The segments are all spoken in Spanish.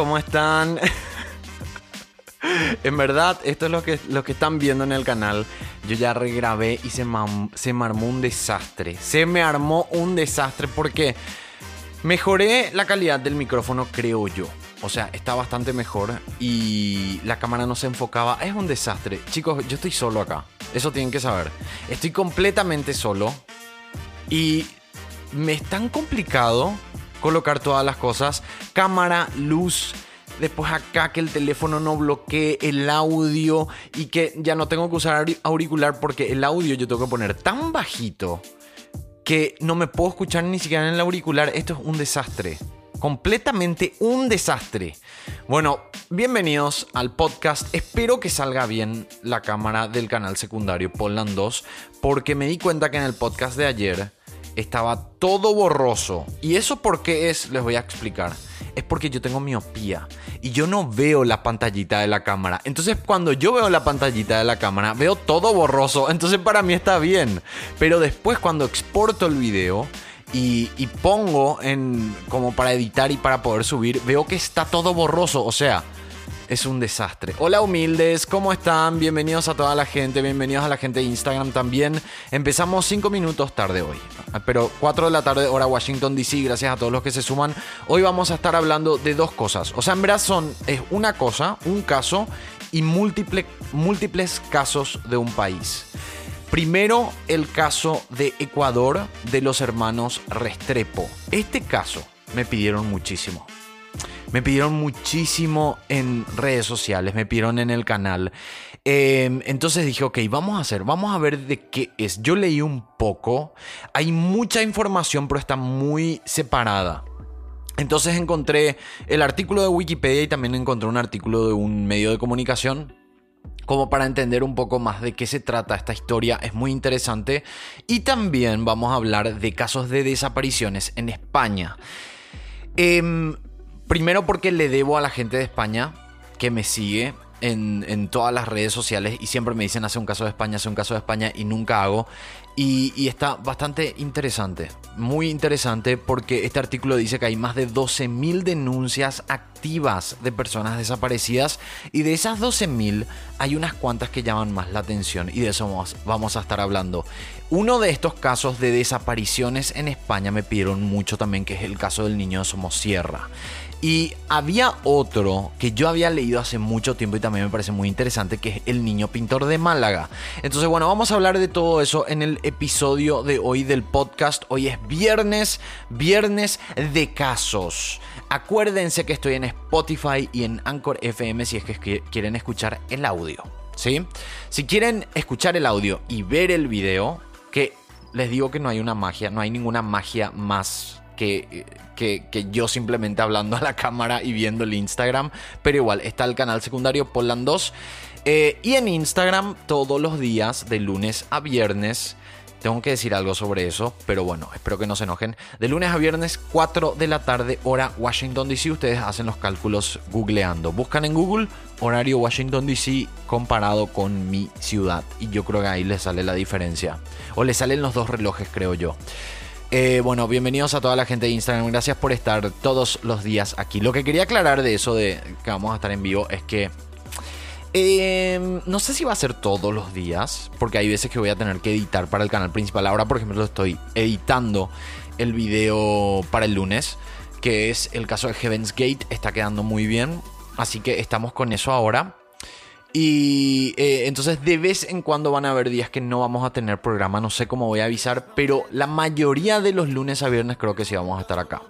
¿cómo están? en verdad, esto es lo que, que están viendo en el canal. Yo ya regrabé y se, se me armó un desastre. Se me armó un desastre porque mejoré la calidad del micrófono, creo yo. O sea, está bastante mejor y la cámara no se enfocaba. Es un desastre. Chicos, yo estoy solo acá. Eso tienen que saber. Estoy completamente solo y me es tan complicado colocar todas las cosas. Cámara, luz, después acá que el teléfono no bloquee el audio y que ya no tengo que usar auricular porque el audio yo tengo que poner tan bajito que no me puedo escuchar ni siquiera en el auricular. Esto es un desastre. Completamente un desastre. Bueno, bienvenidos al podcast. Espero que salga bien la cámara del canal secundario Poland 2 porque me di cuenta que en el podcast de ayer estaba todo borroso. ¿Y eso por qué es? Les voy a explicar. Es porque yo tengo miopía y yo no veo la pantallita de la cámara. Entonces cuando yo veo la pantallita de la cámara, veo todo borroso. Entonces para mí está bien. Pero después cuando exporto el video y, pongo en como para editar y para poder subir, veo que está todo borroso. O sea, es un desastre. Hola humildes, ¿cómo están? Bienvenidos a toda la gente, bienvenidos a la gente de Instagram también. Empezamos 5 minutos tarde hoy, pero 4 de la tarde hora Washington DC, gracias a todos los que se suman. Hoy vamos a estar hablando de dos cosas. O sea, en verdad son, es una cosa, un caso y múltiple, múltiples casos de un país. Primero, el caso de Ecuador de los hermanos Restrepo. Este caso me pidieron muchísimo. Me pidieron muchísimo en redes sociales, me pidieron en el canal. Em, entonces dije, ok, vamos a hacer, vamos a ver de qué es. Yo leí un poco, hay mucha información, pero está muy separada. Entonces encontré el artículo de Wikipedia y también encontré un artículo de un medio de comunicación como para entender un poco más de qué se trata esta historia, es muy interesante. Y también vamos a hablar de casos de desapariciones en España. Eh, Primero porque le debo a la gente de España que me sigue en, todas las redes sociales y siempre me dicen hace un caso de España, hace un caso de España y nunca hago. Y, está bastante interesante, muy interesante porque este artículo dice que hay más de 12.000 denuncias activas de personas desaparecidas y de esas 12.000 hay unas cuantas que llaman más la atención y de eso vamos, vamos a estar hablando. Uno de estos casos de desapariciones en España me pidieron mucho también, que es el caso del niño de Somosierra. Y había otro que yo había leído hace mucho tiempo y también me parece muy interesante, que es El Niño Pintor de Málaga. Entonces, bueno, vamos a hablar de todo eso en el episodio de hoy del podcast. Hoy es viernes, viernes de casos. Acuérdense que estoy en Spotify y en Anchor FM si es que quieren escuchar el audio. ¿Sí? Si quieren escuchar el audio y ver el video, que les digo que no hay una magia, no hay ninguna magia más que, yo simplemente hablando a la cámara y viendo el Instagram. Pero igual, está el canal secundario Poland 2. Eh, y en Instagram todos los días, de lunes a viernes. Tengo que decir algo sobre eso, pero bueno, espero que no se enojen. De lunes a viernes, 4 de la tarde, hora Washington DC. Ustedes hacen los cálculos googleando. Buscan en Google horario Washington DC comparado con mi ciudad. Y yo creo que ahí les sale la diferencia. O les salen los dos relojes, creo yo. Eh, bueno, bienvenidos a toda la gente de Instagram. Gracias por estar todos los días aquí. Lo que quería aclarar de eso de que vamos a estar en vivo es que em, no sé si va a ser todos los días, porque hay veces que voy a tener que editar para el canal principal. Ahora, por ejemplo, estoy editando el video para el lunes, que es el caso de Heaven's Gate. Está quedando muy bien, así que estamos con eso ahora. Y eh, entonces de vez en cuando van a haber días que no vamos a tener programa, no sé cómo voy a avisar, pero la mayoría de los lunes a viernes creo que sí vamos a estar acá.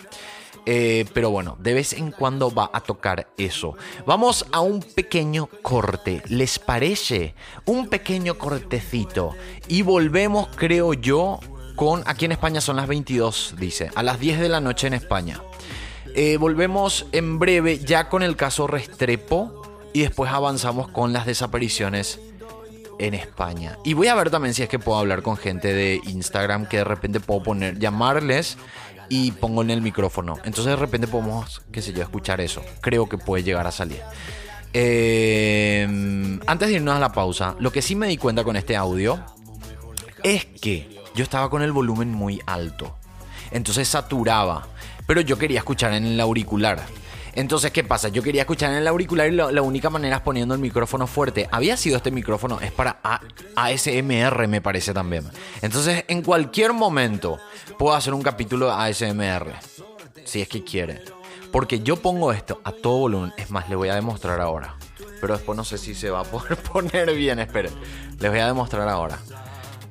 Eh, pero bueno, de vez en cuando va a tocar eso. Vamos a un pequeño corte, ¿les parece? Un pequeño cortecito. Y volvemos, creo yo, con... Aquí en España son las 22, dice. A las 10 de la noche en España. Eh, volvemos en breve ya con el caso Restrepo y después avanzamos con las desapariciones en España. Y voy a ver también si es que puedo hablar con gente de Instagram que de repente puedo poner, llamarles y pongo en el micrófono. Entonces de repente podemos, qué sé yo, escuchar eso. Creo que puede llegar a salir. Em, antes de irnos a la pausa, lo que sí me di cuenta con este audio es que yo estaba con el volumen muy alto. Entonces saturaba. Pero yo quería escuchar en el auricular. Entonces, ¿qué pasa? Yo quería escuchar en el auricular y la única manera es poniendo el micrófono fuerte. Había sido este micrófono, es para ASMR, me parece también. Entonces, en cualquier momento puedo hacer un capítulo de ASMR, si es que quiere. Porque yo pongo esto a todo volumen. Es más, le voy a demostrar ahora. Pero después no sé si se va a poder poner bien. Esperen. Les voy a demostrar ahora.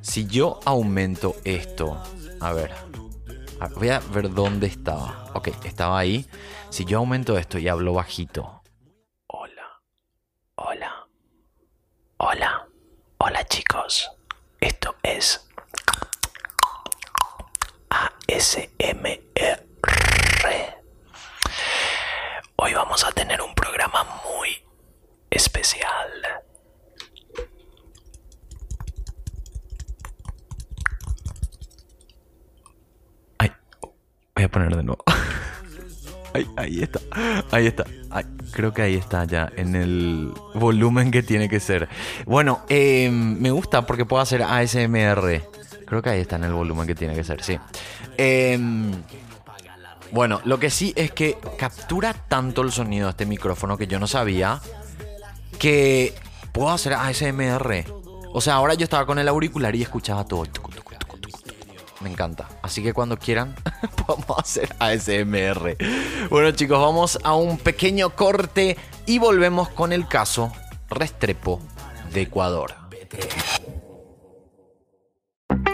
Si yo aumento esto. A ver. Voy a ver dónde estaba. Ok, estaba ahí. Si yo aumento esto y hablo bajito. Hola. Hola. Hola. Hola chicos. Esto es ASMR. Hoy vamos a tener un programa muy especial. Ay, voy a poner de nuevo. ahí está. Ahí está. creo que ahí está ya en el volumen que tiene que ser. Bueno, em, me gusta porque puedo hacer ASMR. Creo que ahí está en el volumen que tiene que ser, sí. Eh, bueno, lo que sí es que captura tanto el sonido de este micrófono que yo no sabía que puedo hacer ASMR. O sea, ahora yo estaba con el auricular y escuchaba todo. Me encanta. Así que cuando quieran, vamos a hacer ASMR. Bueno, chicos, vamos a un pequeño corte y volvemos con el caso Restrepo de Ecuador.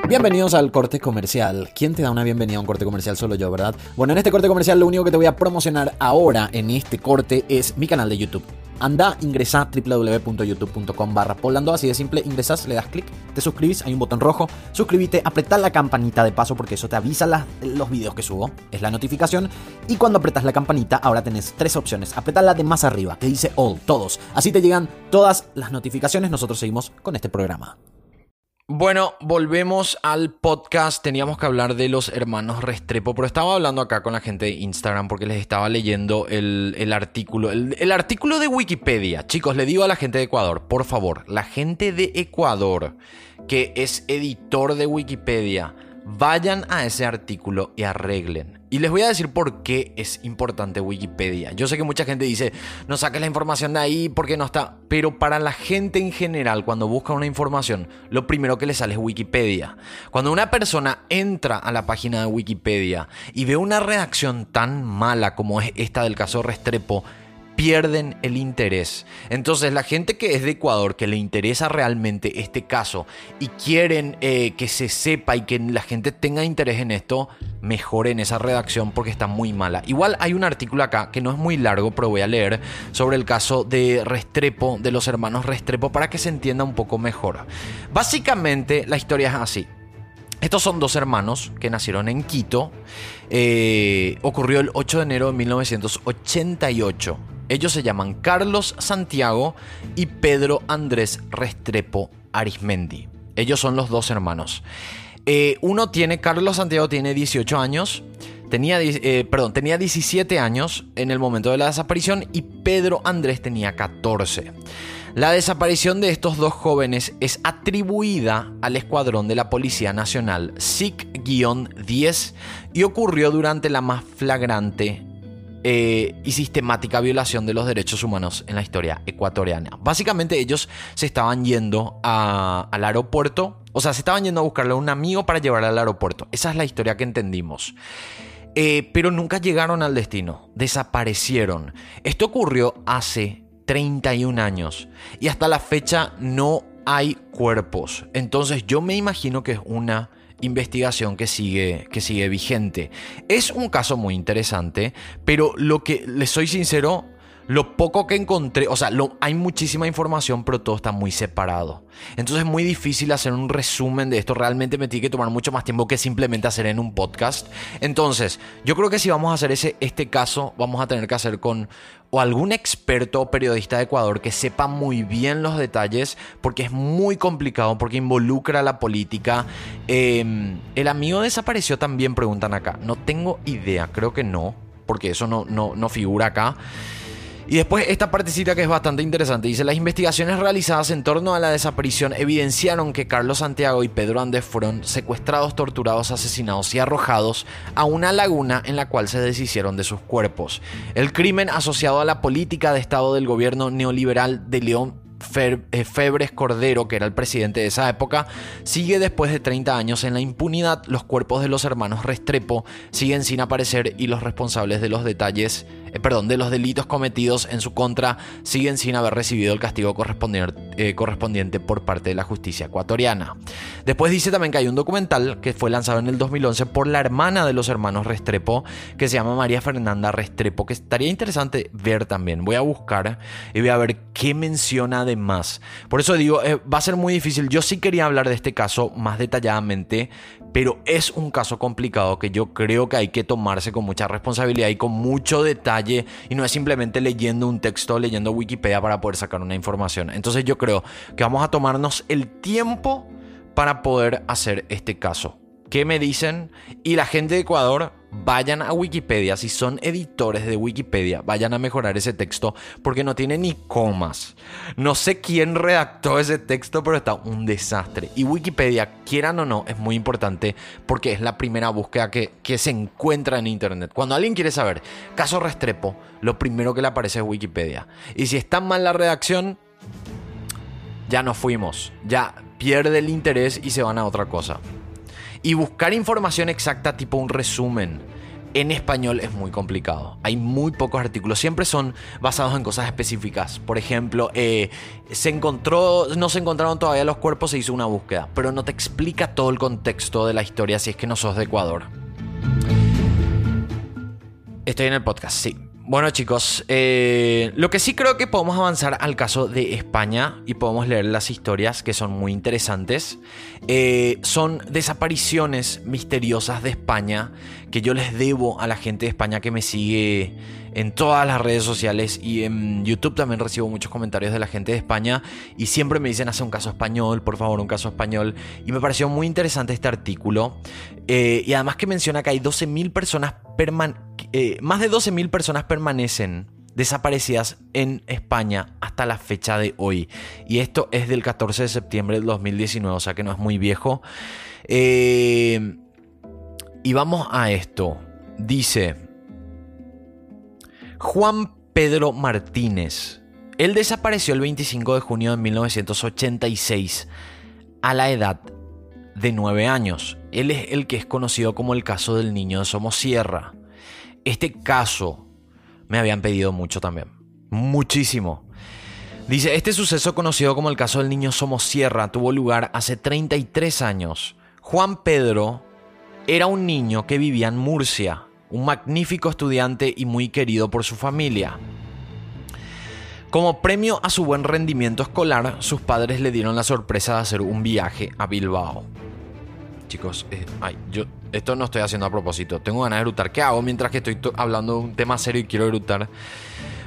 Bienvenidos al corte comercial. ¿Quién te da una bienvenida a un corte comercial? Solo yo, ¿verdad? Bueno, en este corte comercial lo único que te voy a promocionar ahora en este corte es mi canal de YouTube. Anda, ingresa www.youtube.com barra así de simple, ingresas, le das clic, te suscribís, hay un botón rojo, suscríbete, apretá la campanita de paso porque eso te avisa los videos que subo, es la notificación, y cuando apretas la campanita ahora tenés tres opciones, apretá la de más arriba, que dice all, todos, así te llegan todas las notificaciones, nosotros seguimos con este programa. Bueno, volvemos al podcast. Teníamos que hablar de los hermanos Restrepo, pero estaba hablando acá con la gente de Instagram porque les estaba leyendo el, artículo. El, artículo de Wikipedia. Chicos, le digo a la gente de Ecuador, por favor, la gente de Ecuador que es editor de Wikipedia, vayan a ese artículo y arreglen. Y les voy a decir por qué es importante Wikipedia. Yo sé que mucha gente dice, no saques la información de ahí porque no está. Pero para la gente en general, cuando busca una información, lo primero que le sale es Wikipedia. Cuando una persona entra a la página de Wikipedia y ve una redacción tan mala como es esta del caso Restrepo, pierden el interés. Entonces la gente que es de Ecuador, que le interesa realmente este caso y quieren eh, que se sepa y que la gente tenga interés en esto, mejoren esa redacción porque está muy mala. Igual hay un artículo acá que no es muy largo, pero voy a leer sobre el caso de Restrepo, de los hermanos Restrepo, para que se entienda un poco mejor. Básicamente la historia es así. Estos son dos hermanos que nacieron en Quito. Eh, ocurrió el 8 de enero de 1988. Ellos se llaman Carlos Santiago y Pedro Andrés Restrepo Arismendi. Ellos son los dos hermanos. Eh, uno tiene, Carlos Santiago tiene 18 años, tenía, eh, perdón, tenía 17 años en el momento de la desaparición y Pedro Andrés tenía 14. La desaparición de estos dos jóvenes es atribuida al escuadrón de la Policía Nacional SIC-10 y ocurrió durante la más flagrante eh, y sistemática violación de los derechos humanos en la historia ecuatoriana. Básicamente ellos se estaban yendo al aeropuerto, o sea, se estaban yendo a buscarle a un amigo para llevarle al aeropuerto. Esa es la historia que entendimos. Eh, pero nunca llegaron al destino, desaparecieron. Esto ocurrió hace 31 años y hasta la fecha no hay cuerpos. Entonces yo me imagino que es una investigación que sigue, que sigue vigente. Es un caso muy interesante, pero lo que les soy sincero, lo poco que encontré, o sea, hay muchísima información, pero todo está muy separado. Entonces es muy difícil hacer un resumen de esto. Realmente me tiene que tomar mucho más tiempo que simplemente hacer en un podcast. Entonces, yo creo que si vamos a hacer ese, este caso, vamos a tener que hacer con o algún experto o periodista de Ecuador que sepa muy bien los detalles, porque es muy complicado, porque involucra la política. Em, el amigo desapareció también, preguntan acá. No tengo idea, creo que no, porque eso no, no, no figura acá. Y después esta partecita que es bastante interesante. Dice, las investigaciones realizadas en torno a la desaparición evidenciaron que Carlos Santiago y Pedro Andrés fueron secuestrados, torturados, asesinados y arrojados a una laguna en la cual se deshicieron de sus cuerpos. El crimen asociado a la política de Estado del gobierno neoliberal de León eh, Febres Cordero, que era el presidente de esa época, sigue después de 30 años en la impunidad. Los cuerpos de los hermanos Restrepo siguen sin aparecer y los responsables de los detalles eh, perdón, de los delitos cometidos en su contra siguen sin haber recibido el castigo eh, correspondiente por parte de la justicia ecuatoriana. Después dice también que hay un documental que fue lanzado en el 2011 por la hermana de los hermanos Restrepo, que se llama María Fernanda Restrepo, que estaría interesante ver también. Voy a buscar y voy a ver qué menciona además. Por eso digo, eh, va a ser muy difícil. Yo sí quería hablar de este caso más detalladamente, pero es un caso complicado que yo creo que hay que tomarse con mucha responsabilidad y con mucho detalle y no es simplemente leyendo un texto, leyendo Wikipedia para poder sacar una información. Entonces yo creo que vamos a tomarnos el tiempo para poder hacer este caso. ¿Qué me dicen? Y la gente de Ecuador vayan a Wikipedia, si son editores de Wikipedia, vayan a mejorar ese texto porque no tiene ni comas. No sé quién redactó ese texto, pero está un desastre. Y Wikipedia, quieran o no, es muy importante porque es la primera búsqueda que, que se encuentra en Internet. Cuando alguien quiere saber caso Restrepo, lo primero que le aparece es Wikipedia. Y si está mal la redacción, ya nos fuimos. Ya pierde el interés y se van a otra cosa. Y buscar información exacta, tipo un resumen, en español es muy complicado. Hay muy pocos artículos. Siempre son basados en cosas específicas. Por ejemplo, eh, se encontró, no se encontraron todavía los cuerpos, se hizo una búsqueda. Pero no te explica todo el contexto de la historia si es que no sos de Ecuador. Estoy en el podcast, sí. Bueno chicos, eh, lo que sí creo que podemos avanzar al caso de España y podemos leer las historias que son muy interesantes. Eh, son desapariciones misteriosas de España que yo les debo a la gente de España que me sigue en todas las redes sociales y en YouTube también recibo muchos comentarios de la gente de España y siempre me dicen hace un caso español, por favor, un caso español. Y me pareció muy interesante este artículo eh, y además que menciona que hay 12.000 personas eh, más de 12.000 personas permanecen desaparecidas en España hasta la fecha de hoy. Y esto es del 14 de septiembre del 2019, o sea que no es muy viejo. Eh, y vamos a esto. Dice Juan Pedro Martínez. Él desapareció el 25 de junio de 1986 a la edad de 9 años. Él es el que es conocido como el caso del niño de Somosierra. Este caso me habían pedido mucho también. Muchísimo. Dice, este suceso conocido como el caso del niño Somosierra tuvo lugar hace 33 años. Juan Pedro era un niño que vivía en Murcia, un magnífico estudiante y muy querido por su familia. Como premio a su buen rendimiento escolar, sus padres le dieron la sorpresa de hacer un viaje a Bilbao. Chicos, eh, ay, yo esto no estoy haciendo a propósito. Tengo ganas de erutar. ¿Qué hago mientras que estoy hablando de un tema serio y quiero erutar?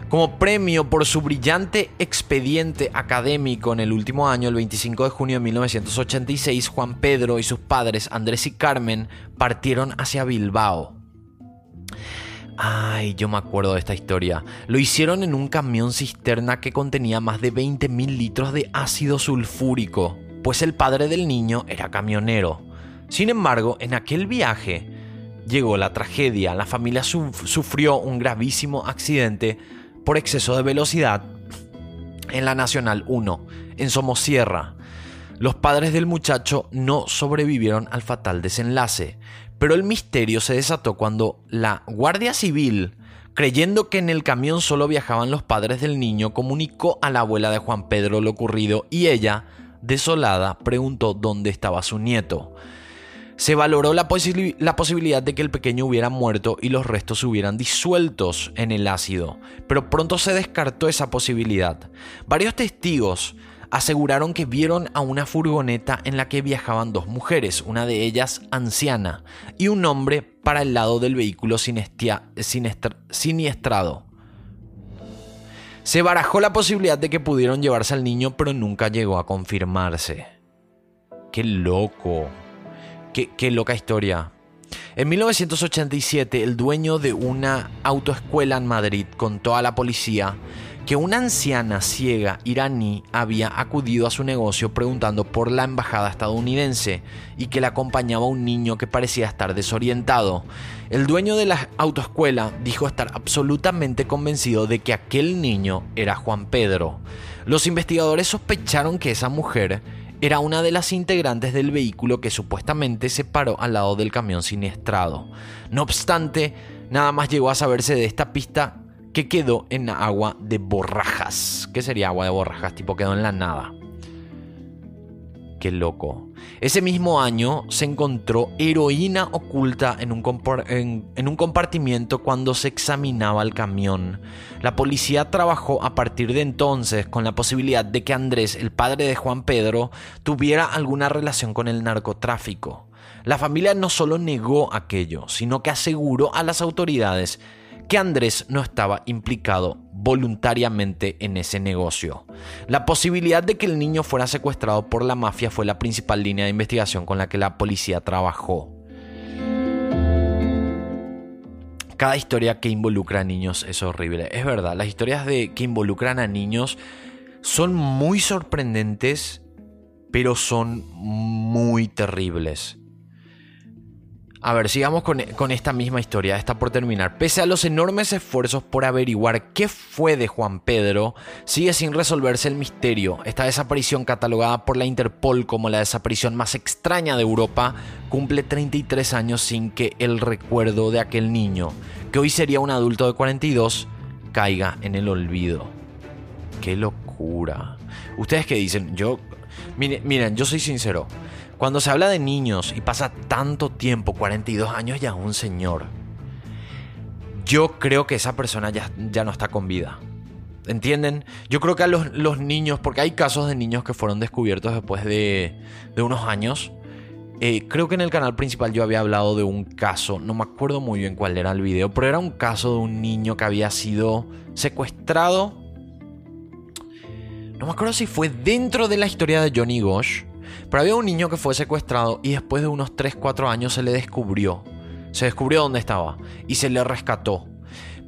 Como premio por su brillante expediente académico en el último año, el 25 de junio de 1986, Juan Pedro y sus padres, Andrés y Carmen, partieron hacia Bilbao. Ay, yo me acuerdo de esta historia. Lo hicieron en un camión cisterna que contenía más de 20.000 litros de ácido sulfúrico, pues el padre del niño era camionero. Sin embargo, en aquel viaje llegó la tragedia. La familia sufrió un gravísimo accidente por exceso de velocidad en la Nacional 1, en Somosierra. Los padres del muchacho no sobrevivieron al fatal desenlace, pero el misterio se desató cuando la Guardia Civil, creyendo que en el camión solo viajaban los padres del niño, comunicó a la abuela de Juan Pedro lo ocurrido y ella, desolada, preguntó dónde estaba su nieto. Se valoró la, la, posibilidad de que el pequeño hubiera muerto y los restos hubieran disueltos en el ácido, pero pronto se descartó esa posibilidad. Varios testigos aseguraron que vieron a una furgoneta en la que viajaban dos mujeres, una de ellas anciana, y un hombre para el lado del vehículo siniestrado. Se barajó la posibilidad de que pudieron llevarse al niño, pero nunca llegó a confirmarse. ¡Qué loco! Qué, loca historia. En 1987, el dueño de una autoescuela en Madrid contó a la policía que una anciana ciega iraní había acudido a su negocio preguntando por la embajada estadounidense y que le acompañaba un niño que parecía estar desorientado. El dueño de la autoescuela dijo estar absolutamente convencido de que aquel niño era Juan Pedro. Los investigadores sospecharon que esa mujer era una de las integrantes del vehículo que supuestamente se paró al lado del camión siniestrado. No obstante, nada más llegó a saberse de esta pista que quedó en agua de borrajas. ¿Qué sería agua de borrajas? Tipo quedó en la nada. Qué loco. Ese mismo año se encontró heroína oculta en un, en, un, compartimiento cuando se examinaba el camión. La policía trabajó a partir de entonces con la posibilidad de que Andrés, el padre de Juan Pedro, tuviera alguna relación con el narcotráfico. La familia no solo negó aquello, sino que aseguró a las autoridades que Andrés no estaba implicado voluntariamente en ese negocio. La posibilidad de que el niño fuera secuestrado por la mafia fue la principal línea de investigación con la que la policía trabajó. Cada historia que involucra a niños es horrible. Es verdad, las historias de, que involucran a niños son muy sorprendentes, pero son muy terribles. A ver, sigamos con, esta misma historia, está por terminar. Pese a los enormes esfuerzos por averiguar qué fue de Juan Pedro, sigue sin resolverse el misterio. Esta desaparición, catalogada por la Interpol como la desaparición más extraña de Europa, cumple 33 años sin que el recuerdo de aquel niño, que hoy sería un adulto de 42, caiga en el olvido. ¡Qué locura! ¿Ustedes qué dicen? Yo... Miren yo soy sincero. Cuando se habla de niños y pasa tanto tiempo, 42 años ya un señor, yo creo que esa persona ya, ya no está con vida. ¿Entienden? Yo creo que a los, niños, porque hay casos de niños que fueron descubiertos después de, unos años. Eh, creo que en el canal principal yo había hablado de un caso, no me acuerdo muy bien cuál era el video, pero era un caso de un niño que había sido secuestrado. No me acuerdo si fue dentro de la historia de Johnny Gosh pero había un niño que fue secuestrado y después de unos 3-4 años se le descubrió. Se descubrió dónde estaba y se le rescató.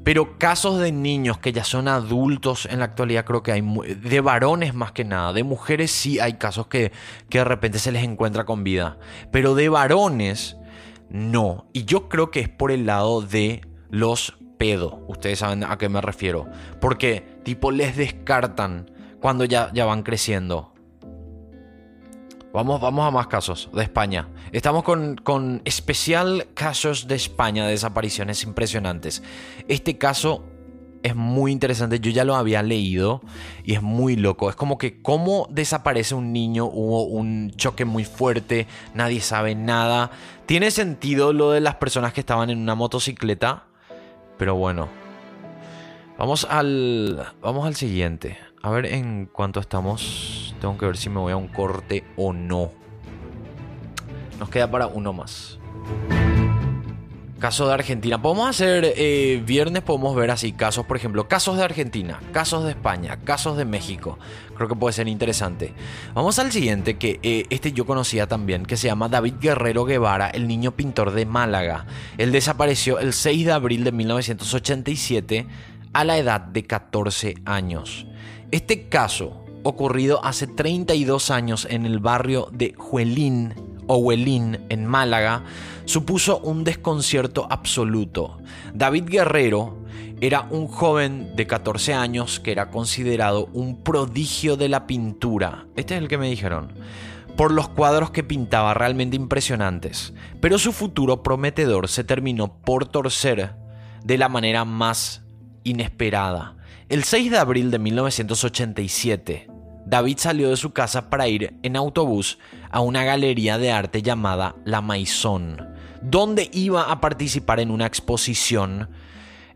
Pero casos de niños que ya son adultos en la actualidad creo que hay de varones más que nada, de mujeres sí hay casos que, que de repente se les encuentra con vida, pero de varones no. Y yo creo que es por el lado de los pedos, ustedes saben a qué me refiero, porque tipo les descartan cuando ya, ya van creciendo. Vamos, vamos a más casos de España. Estamos con, especial casos de España, de desapariciones impresionantes. Este caso es muy interesante, yo ya lo había leído y es muy loco. Es como que cómo desaparece un niño, hubo un choque muy fuerte, nadie sabe nada. Tiene sentido lo de las personas que estaban en una motocicleta, pero bueno. Vamos al, vamos al siguiente. A ver en cuánto estamos. Tengo que ver si me voy a un corte o no. Nos queda para uno más. Caso de Argentina. Podemos hacer eh, viernes, podemos ver así casos, por ejemplo, casos de Argentina, casos de España, casos de México. Creo que puede ser interesante. Vamos al siguiente, que eh, este yo conocía también, que se llama David Guerrero Guevara, el niño pintor de Málaga. Él desapareció el 6 de abril de 1987 a la edad de 14 años. Este caso, ocurrido hace 32 años en el barrio de Juelín o Huelín en Málaga, supuso un desconcierto absoluto. David Guerrero era un joven de 14 años que era considerado un prodigio de la pintura. Este es el que me dijeron. Por los cuadros que pintaba realmente impresionantes. Pero su futuro prometedor se terminó por torcer de la manera más inesperada. El 6 de abril de 1987, David salió de su casa para ir en autobús a una galería de arte llamada La Maison, donde iba a participar en una exposición.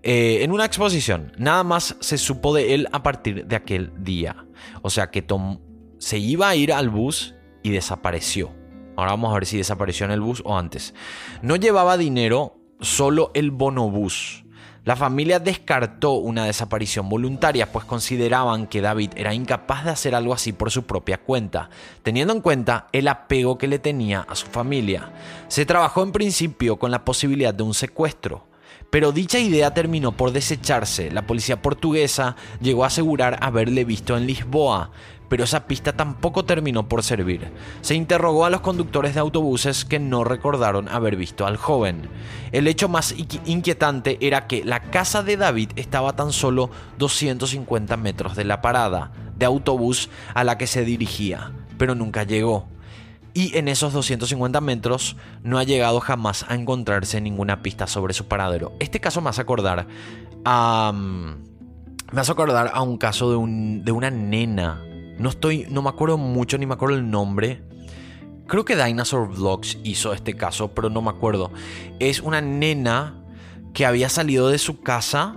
Eh, en una exposición, nada más se supo de él a partir de aquel día. O sea que Tom se iba a ir al bus y desapareció. Ahora vamos a ver si desapareció en el bus o antes. No llevaba dinero, solo el bonobús. La familia descartó una desaparición voluntaria, pues consideraban que David era incapaz de hacer algo así por su propia cuenta, teniendo en cuenta el apego que le tenía a su familia. Se trabajó en principio con la posibilidad de un secuestro, pero dicha idea terminó por desecharse. La policía portuguesa llegó a asegurar haberle visto en Lisboa, pero esa pista tampoco terminó por servir. Se interrogó a los conductores de autobuses que no recordaron haber visto al joven. El hecho más inquietante era que la casa de David estaba tan solo 250 metros de la parada de autobús a la que se dirigía, pero nunca llegó. Y en esos 250 metros no ha llegado jamás a encontrarse ninguna pista sobre su paradero. Este caso me hace acordar a... hace acordar a un caso de, un, de una nena no estoy, no me acuerdo mucho ni me acuerdo el nombre. Creo que Dinosaur Vlogs hizo este caso, pero no me acuerdo. Es una nena que había salido de su casa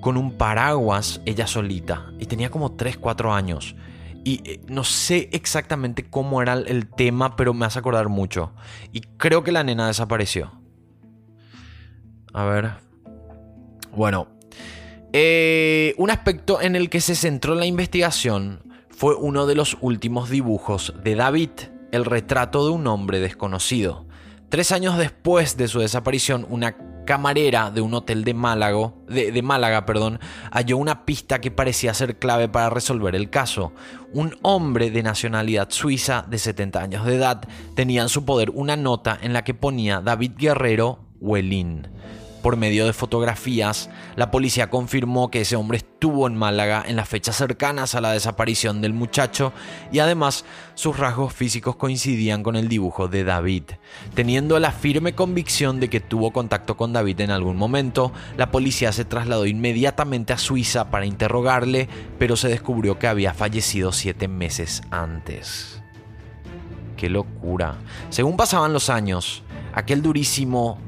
con un paraguas ella solita y tenía como 3, 4 años. Y eh, no sé exactamente cómo era el tema, pero me hace acordar mucho. Y creo que la nena desapareció. A ver. Bueno. Eh, un aspecto en el que se centró la investigación fue uno de los últimos dibujos de David, el retrato de un hombre desconocido. Tres años después de su desaparición, una camarera de un hotel de Málaga, de, Málaga perdón, halló una pista que parecía ser clave para resolver el caso. Un hombre de nacionalidad suiza de 70 años de edad tenía en su poder una nota en la que ponía David Guerrero Huelín. Por medio de fotografías, la policía confirmó que ese hombre estuvo en Málaga en las fechas cercanas a la desaparición del muchacho y además sus rasgos físicos coincidían con el dibujo de David. Teniendo la firme convicción de que tuvo contacto con David en algún momento, la policía se trasladó inmediatamente a Suiza para interrogarle, pero se descubrió que había fallecido siete meses antes. ¡Qué locura! Según pasaban los años, aquel durísimo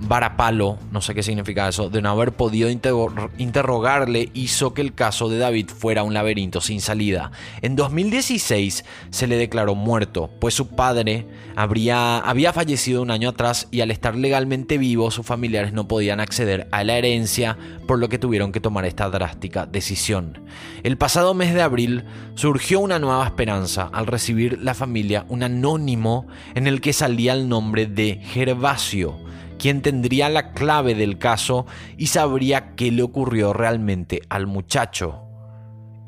varapalo, no sé qué significa eso, de no haber podido interrogarle hizo que el caso de David fuera un laberinto sin salida. En 2016 se le declaró muerto, pues su padre habría, había fallecido un año atrás y al estar legalmente vivo sus familiares no podían acceder a la herencia, por lo que tuvieron que tomar esta drástica decisión. El pasado mes de abril surgió una nueva esperanza al recibir la familia un anónimo en el que salía el nombre de Gervasio, quien tendría la clave del caso y sabría qué le ocurrió realmente al muchacho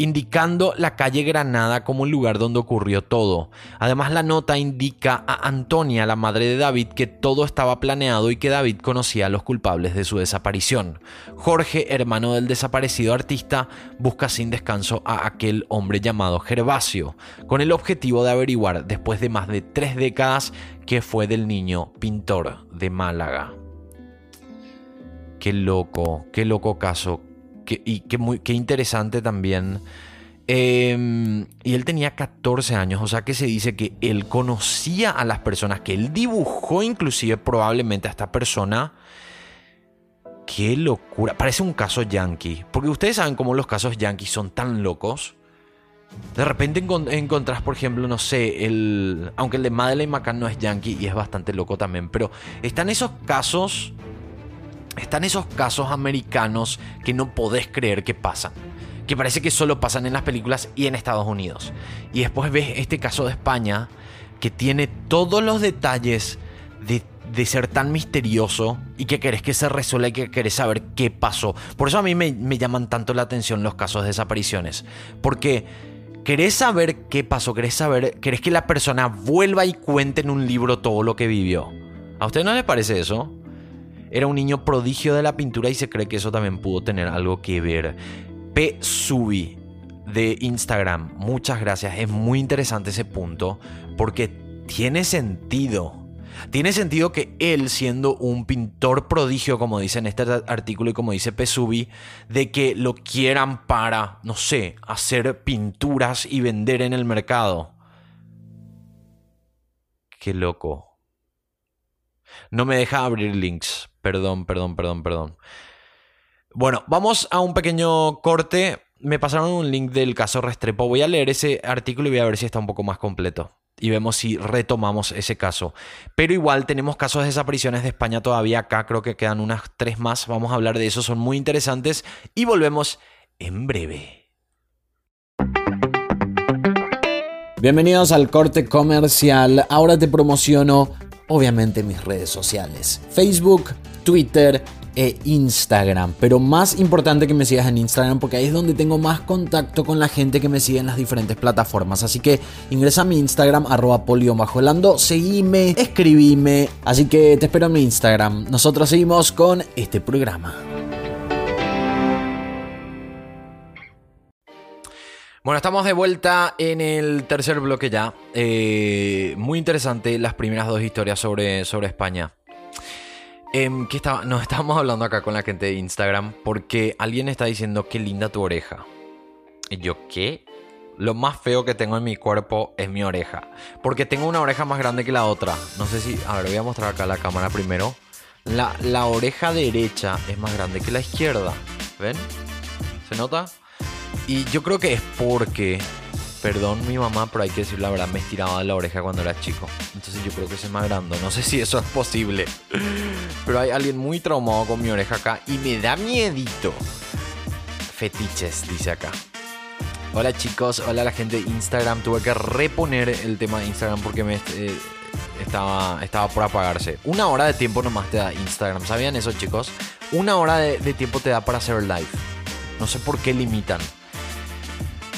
indicando la calle Granada como el lugar donde ocurrió todo. Además la nota indica a Antonia, la madre de David, que todo estaba planeado y que David conocía a los culpables de su desaparición. Jorge, hermano del desaparecido artista, busca sin descanso a aquel hombre llamado Gervasio, con el objetivo de averiguar, después de más de tres décadas, qué fue del niño pintor de Málaga. Qué loco, qué loco caso, y qué, muy, qué interesante también. Em, y él tenía 14 años, o sea que se dice que él conocía a las personas, que él dibujó inclusive probablemente a esta persona. Qué locura, parece un caso yankee, porque ustedes saben cómo los casos yankees son tan locos. De repente encontrás, por ejemplo, no sé, el. Aunque el de Madeleine McCann no es yankee y es bastante loco también, pero están esos casos están esos casos americanos que no podés creer que pasan. Que parece que solo pasan en las películas y en Estados Unidos. Y después ves este caso de España que tiene todos los detalles de, ser tan misterioso y que querés que se resuelva y que querés saber qué pasó. Por eso a mí me, me llaman tanto la atención los casos de desapariciones. Porque querés saber qué pasó, querés saber, querés que la persona vuelva y cuente en un libro todo lo que vivió. ¿A usted no le parece eso? Era un niño prodigio de la pintura y se cree que eso también pudo tener algo que ver. P. Subi de Instagram, muchas gracias. Es muy interesante ese punto porque tiene sentido. Tiene sentido que él, siendo un pintor prodigio, como dice en este artículo y como dice Pesubi, de que lo quieran para, no sé, hacer pinturas y vender en el mercado. Qué loco. No me deja abrir links. Perdón, perdón, perdón, perdón. Bueno, vamos a un pequeño corte. Me pasaron un link del caso Restrepo. Voy a leer ese artículo y voy a ver si está un poco más completo. y vemos si retomamos ese caso. Pero igual tenemos casos de desapariciones de España todavía acá, creo que quedan unas tres más, vamos a hablar de eso, son muy interesantes y volvemos en breve. Bienvenidos al corte comercial, ahora te promociono obviamente mis redes sociales, Facebook, Twitter, e Instagram. Pero más importante que me sigas en Instagram porque ahí es donde tengo más contacto con la gente que me sigue en las diferentes plataformas. Así que ingresa a mi Instagram, arroba polio seguime, escribime. Así que te espero en mi Instagram. Nosotros seguimos con este programa. Bueno, estamos de vuelta en el tercer bloque ya. Eh, muy interesante las primeras dos historias sobre, sobre España. Eh, ¿qué estaba? Nos estábamos hablando acá con la gente de Instagram porque alguien está diciendo qué linda tu oreja. Y yo, ¿qué? Lo más feo que tengo en mi cuerpo es mi oreja. Porque tengo una oreja más grande que la otra. No sé si... A ver, voy a mostrar acá la cámara primero. La, la oreja derecha es más grande que la izquierda. ¿Ven? ¿Se nota? Y yo creo que es porque Perdón mi mamá, pero hay que decir la verdad, me estiraba la oreja cuando era chico. Entonces yo creo que se me agrandó. No sé si eso es posible. Pero hay alguien muy traumado con mi oreja acá y me da miedito. Fetiches, dice acá. Hola chicos, hola la gente de Instagram. Tuve que reponer el tema de Instagram porque me eh, estaba, estaba por apagarse. Una hora de tiempo nomás te da Instagram. ¿Sabían eso chicos? Una hora de, de tiempo te da para hacer live. No sé por qué limitan.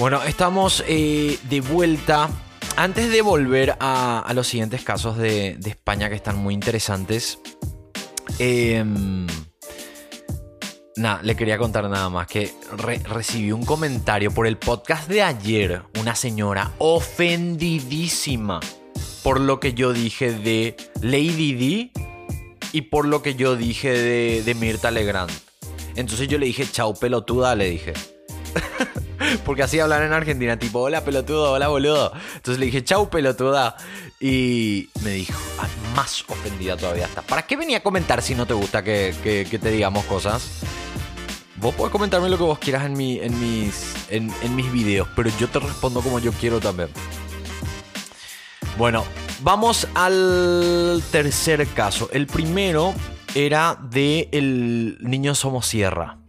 Bueno, estamos eh, de vuelta. Antes de volver a, los siguientes casos de, España que están muy interesantes, em, nada, le quería contar nada más que recibí un comentario por el podcast de ayer, una señora ofendidísima por lo que yo dije de Lady D y por lo que yo dije de, de Mirta Legrand. Entonces yo le dije, chau pelotuda, le dije. Porque así hablan en Argentina, tipo, hola pelotudo, hola boludo. Entonces le dije, chau pelotuda. Y me dijo, más ofendida todavía está. ¿Para qué venía a comentar si no te gusta que, te digamos cosas? Vos podés comentarme lo que vos quieras en, en, mis, en mis videos, pero yo te respondo como yo quiero también. Bueno, vamos al tercer caso. El primero era de el niño Somosierra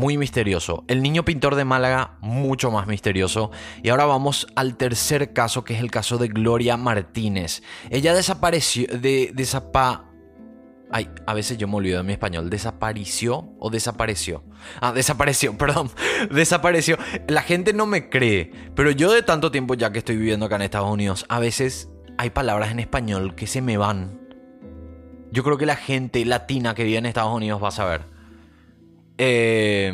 muy misterioso. El niño pintor de Málaga, mucho más misterioso. Y ahora vamos al tercer caso, que es el caso de Gloria Martínez. Ella desapareció, de, desapa... Ay, a veces yo me olvido de mi español. ¿Desapareció o desapareció? Ah, desapareció, perdón. Desapareció. La gente no me cree, pero yo de tanto tiempo ya que estoy viviendo acá en Estados Unidos, a veces hay palabras en español que se me van. Yo creo que la gente latina que vive en Estados Unidos va a saber. Eh,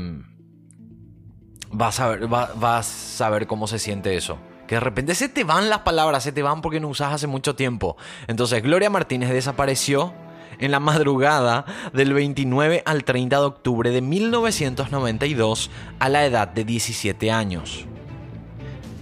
vas, a ver, vas a ver cómo se siente eso. Que de repente se te van las palabras, se te van porque no usas hace mucho tiempo. Entonces, Gloria Martínez desapareció en la madrugada del 29 al 30 de octubre de 1992 a la edad de 17 años.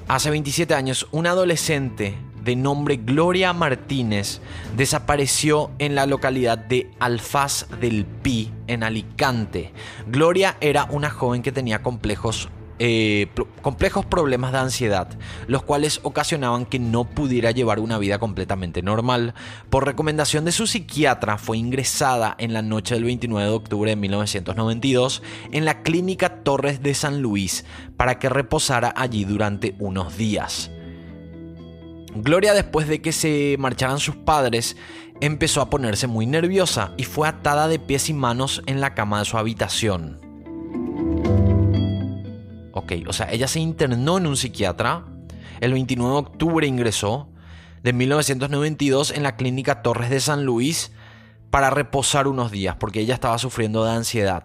Hace 27 años, un adolescente de nombre Gloria Martínez desapareció en la localidad de Alfaz del Pi, en Alicante. Gloria era una joven que tenía complejos eh, complejos problemas de ansiedad, los cuales ocasionaban que no pudiera llevar una vida completamente normal. Por recomendación de su psiquiatra, fue ingresada en la noche del 29 de octubre de 1992 en la clínica Torres de San Luis para que reposara allí durante unos días. Gloria después de que se marcharan sus padres empezó a ponerse muy nerviosa y fue atada de pies y manos en la cama de su habitación. Ok, o sea, ella se internó en un psiquiatra. El 29 de octubre ingresó de 1992 en la clínica Torres de San Luis para reposar unos días porque ella estaba sufriendo de ansiedad.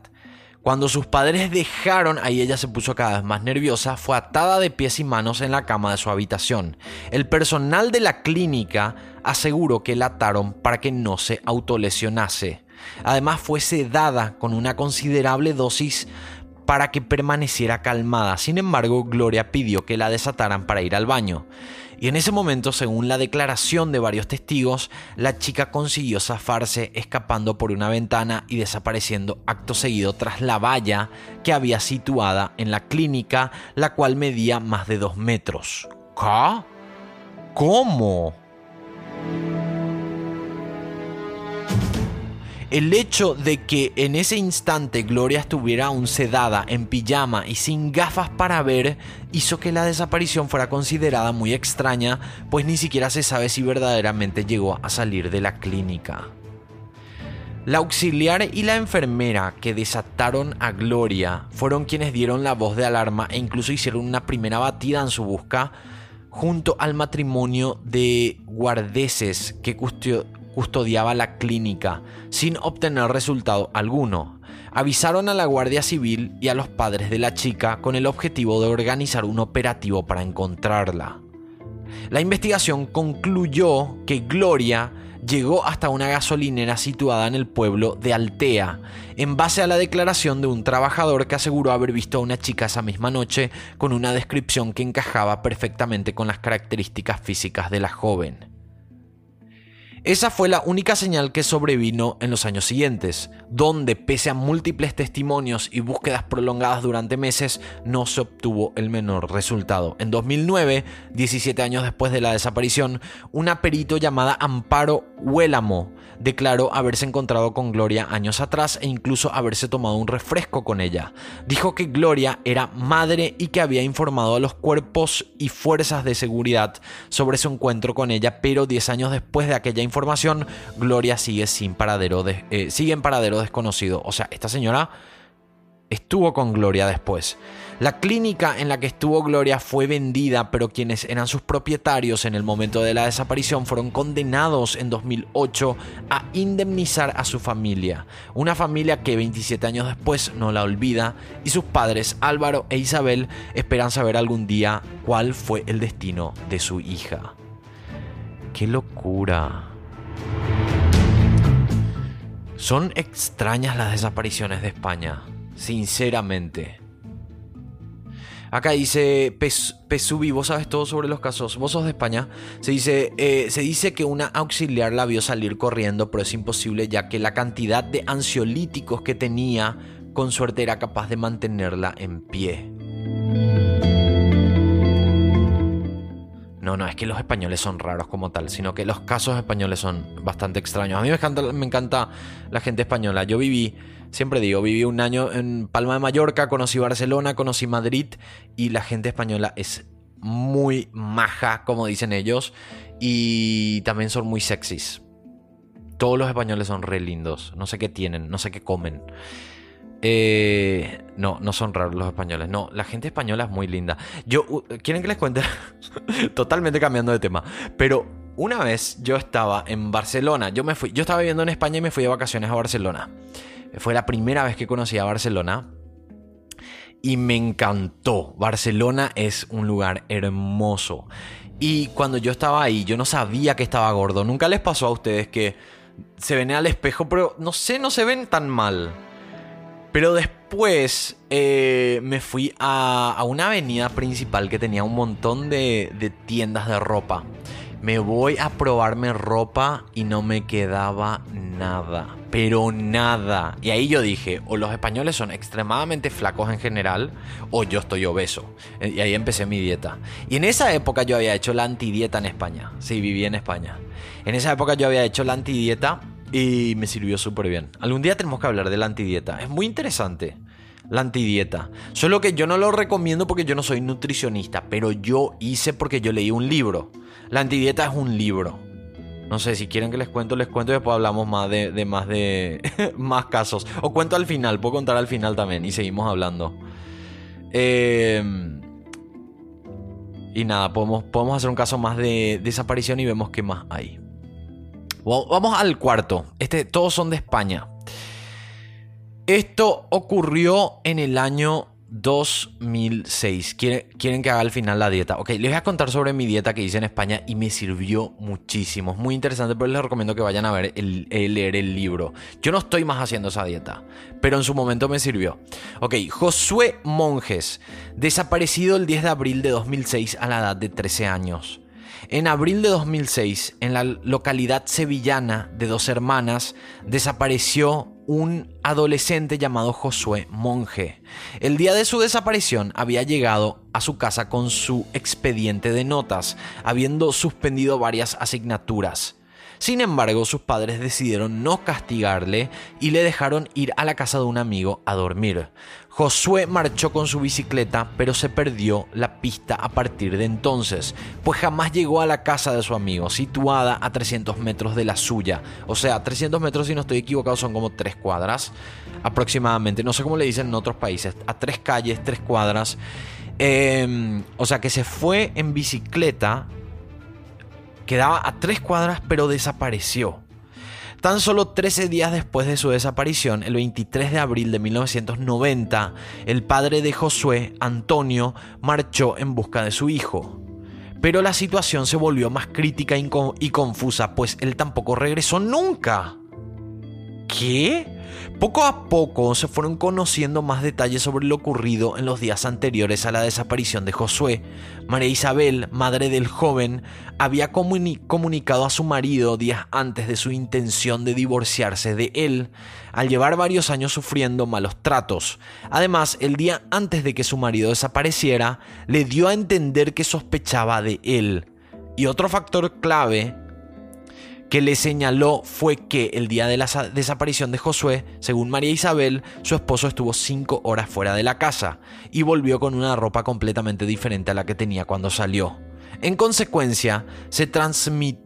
Cuando sus padres dejaron, ahí ella se puso cada vez más nerviosa, fue atada de pies y manos en la cama de su habitación. El personal de la clínica aseguró que la ataron para que no se autolesionase. Además fue sedada con una considerable dosis para que permaneciera calmada. Sin embargo, Gloria pidió que la desataran para ir al baño. Y en ese momento, según la declaración de varios testigos, la chica consiguió zafarse escapando por una ventana y desapareciendo acto seguido tras la valla que había situada en la clínica, la cual medía más de dos metros. ¿Qué? ¿Cómo? El hecho de que en ese instante Gloria estuviera aún sedada, en pijama y sin gafas para ver, hizo que la desaparición fuera considerada muy extraña, pues ni siquiera se sabe si verdaderamente llegó a salir de la clínica. La auxiliar y la enfermera que desataron a Gloria fueron quienes dieron la voz de alarma e incluso hicieron una primera batida en su busca junto al matrimonio de guardeses que custodiaba la clínica sin obtener resultado alguno. Avisaron a la Guardia Civil y a los padres de la chica con el objetivo de organizar un operativo para encontrarla. La investigación concluyó que Gloria llegó hasta una gasolinera situada en el pueblo de Altea, en base a la declaración de un trabajador que aseguró haber visto a una chica esa misma noche con una descripción que encajaba perfectamente con las características físicas de la joven. Esa fue la única señal que sobrevino en los años siguientes, donde pese a múltiples testimonios y búsquedas prolongadas durante meses, no se obtuvo el menor resultado. En 2009, 17 años después de la desaparición, una perito llamada Amparo Huélamo declaró haberse encontrado con Gloria años atrás e incluso haberse tomado un refresco con ella. Dijo que Gloria era madre y que había informado a los cuerpos y fuerzas de seguridad sobre su encuentro con ella, pero 10 años después de aquella información, Gloria sigue, sin paradero eh, sigue en paradero desconocido. O sea, esta señora estuvo con Gloria después. La clínica en la que estuvo Gloria fue vendida, pero quienes eran sus propietarios en el momento de la desaparición fueron condenados en 2008 a indemnizar a su familia. Una familia que 27 años después no la olvida y sus padres Álvaro e Isabel esperan saber algún día cuál fue el destino de su hija. ¡Qué locura! Son extrañas las desapariciones de España, sinceramente. Acá dice Pesubi, vos sabes todo sobre los casos, vos sos de España. Se dice, eh, se dice que una auxiliar la vio salir corriendo, pero es imposible ya que la cantidad de ansiolíticos que tenía, con suerte era capaz de mantenerla en pie. No, no, es que los españoles son raros como tal, sino que los casos españoles son bastante extraños. A mí me encanta, me encanta la gente española. Yo viví Siempre digo, viví un año en Palma de Mallorca, conocí Barcelona, conocí Madrid y la gente española es muy maja, como dicen ellos, y también son muy sexys. Todos los españoles son re lindos, no sé qué tienen, no sé qué comen. Eh, no, no son raros los españoles. No, la gente española es muy linda. Yo, ¿quieren que les cuente? Totalmente cambiando de tema. Pero una vez yo estaba en Barcelona. Yo me fui, yo estaba viviendo en España y me fui de vacaciones a Barcelona. Fue la primera vez que conocí a Barcelona y me encantó. Barcelona es un lugar hermoso. Y cuando yo estaba ahí, yo no sabía que estaba gordo. Nunca les pasó a ustedes que se ven al espejo, pero no sé, no se ven tan mal. Pero después eh, me fui a, una avenida principal que tenía un montón de, de tiendas de ropa. Me voy a probarme ropa y no me quedaba nada pero nada. Y ahí yo dije, o los españoles son extremadamente flacos en general, o yo estoy obeso. Y ahí empecé mi dieta. Y en esa época yo había hecho la antidieta en España. Sí, viví en España. En esa época yo había hecho la antidieta y me sirvió súper bien. Algún día tenemos que hablar de la antidieta. Es muy interesante. La antidieta. Solo que yo no lo recomiendo porque yo no soy nutricionista, pero yo hice porque yo leí un libro. La antidieta es un libro no sé, si quieren que les cuento, les cuento y después hablamos más de, más de más casos. O cuento al final, puedo contar al final también y seguimos hablando. Em, y nada, podemos, podemos hacer un caso más de desaparición y vemos qué más hay. Vamos al cuarto. Este, todos son de España. Esto ocurrió en el año 2006. ¿Quieren, que haga al final la dieta? Ok, les voy a contar sobre mi dieta que hice en España y me sirvió muchísimo. Es muy interesante, pero les recomiendo que vayan a ver el, leer el libro. Yo no estoy más haciendo esa dieta, pero en su momento me sirvió. Ok, Josué Monjes, desaparecido el 10 de abril de 2006 a la edad de 13 años. En abril de 2006, en la localidad sevillana de Dos Hermanas, desapareció un adolescente llamado Josué Monje. El día de su desaparición había llegado a su casa con su expediente de notas, habiendo suspendido varias asignaturas. Sin embargo, sus padres decidieron no castigarle y le dejaron ir a la casa de un amigo a dormir. Josué marchó con su bicicleta, pero se perdió la pista a partir de entonces, pues jamás llegó a la casa de su amigo, situada a 300 metros de la suya. O sea, 300 metros, si no estoy equivocado, son como tres cuadras aproximadamente. No sé cómo le dicen en otros países, a tres calles, tres cuadras. Em, o sea que se fue en bicicleta Quedaba a tres cuadras pero desapareció. Tan solo 13 días después de su desaparición, el 23 de abril de 1990, el padre de Josué, Antonio, marchó en busca de su hijo. Pero la situación se volvió más crítica y confusa, pues él tampoco regresó nunca. ¿Qué? Poco a poco se fueron conociendo más detalles sobre lo ocurrido en los días anteriores a la desaparición de Josué. María Isabel, madre del joven, había comunicado a su marido días antes de su intención de divorciarse de él, al llevar varios años sufriendo malos tratos. Además, el día antes de que su marido desapareciera, le dio a entender que sospechaba de él. Y otro factor clave que le señaló fue que el día de la desaparición de Josué, según María Isabel, su esposo estuvo cinco horas fuera de la casa y volvió con una ropa completamente diferente a la que tenía cuando salió. En consecuencia, se,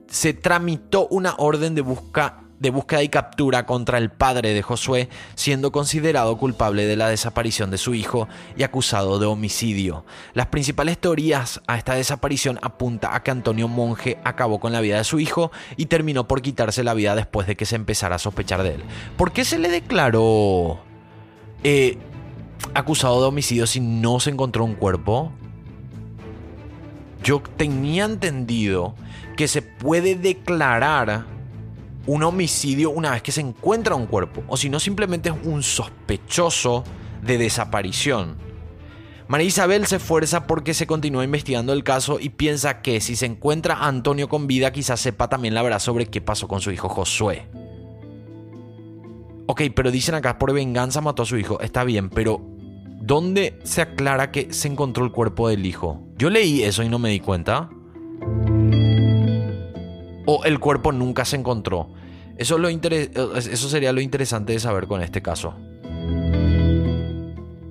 se tramitó una orden de busca de búsqueda y captura contra el padre de Josué, siendo considerado culpable de la desaparición de su hijo y acusado de homicidio. Las principales teorías a esta desaparición apunta a que Antonio Monje acabó con la vida de su hijo y terminó por quitarse la vida después de que se empezara a sospechar de él. ¿Por qué se le declaró eh, acusado de homicidio si no se encontró un cuerpo? Yo tenía entendido que se puede declarar un homicidio una vez que se encuentra un cuerpo, o si no simplemente es un sospechoso de desaparición. María Isabel se esfuerza porque se continúa investigando el caso y piensa que si se encuentra Antonio con vida quizás sepa también la verdad sobre qué pasó con su hijo Josué. Ok, pero dicen acá por venganza mató a su hijo, está bien, pero ¿dónde se aclara que se encontró el cuerpo del hijo? Yo leí eso y no me di cuenta o el cuerpo nunca se encontró. Eso, lo eso sería lo interesante de saber con este caso.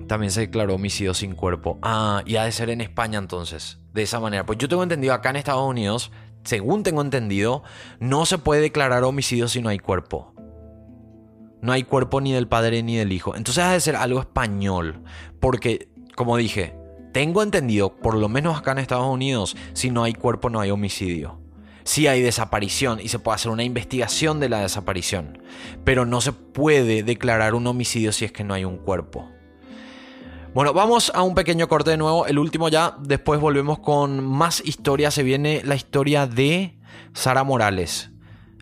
También se declaró homicidio sin cuerpo. Ah, y ha de ser en España entonces. De esa manera. Pues yo tengo entendido acá en Estados Unidos, según tengo entendido, no se puede declarar homicidio si no hay cuerpo. No hay cuerpo ni del padre ni del hijo. Entonces ha de ser algo español. Porque, como dije, tengo entendido, por lo menos acá en Estados Unidos, si no hay cuerpo no hay homicidio si hay desaparición y se puede hacer una investigación de la desaparición, pero no se puede declarar un homicidio si es que no hay un cuerpo. Bueno, vamos a un pequeño corte de nuevo, el último ya, después volvemos con más historias, se viene la historia de Sara Morales.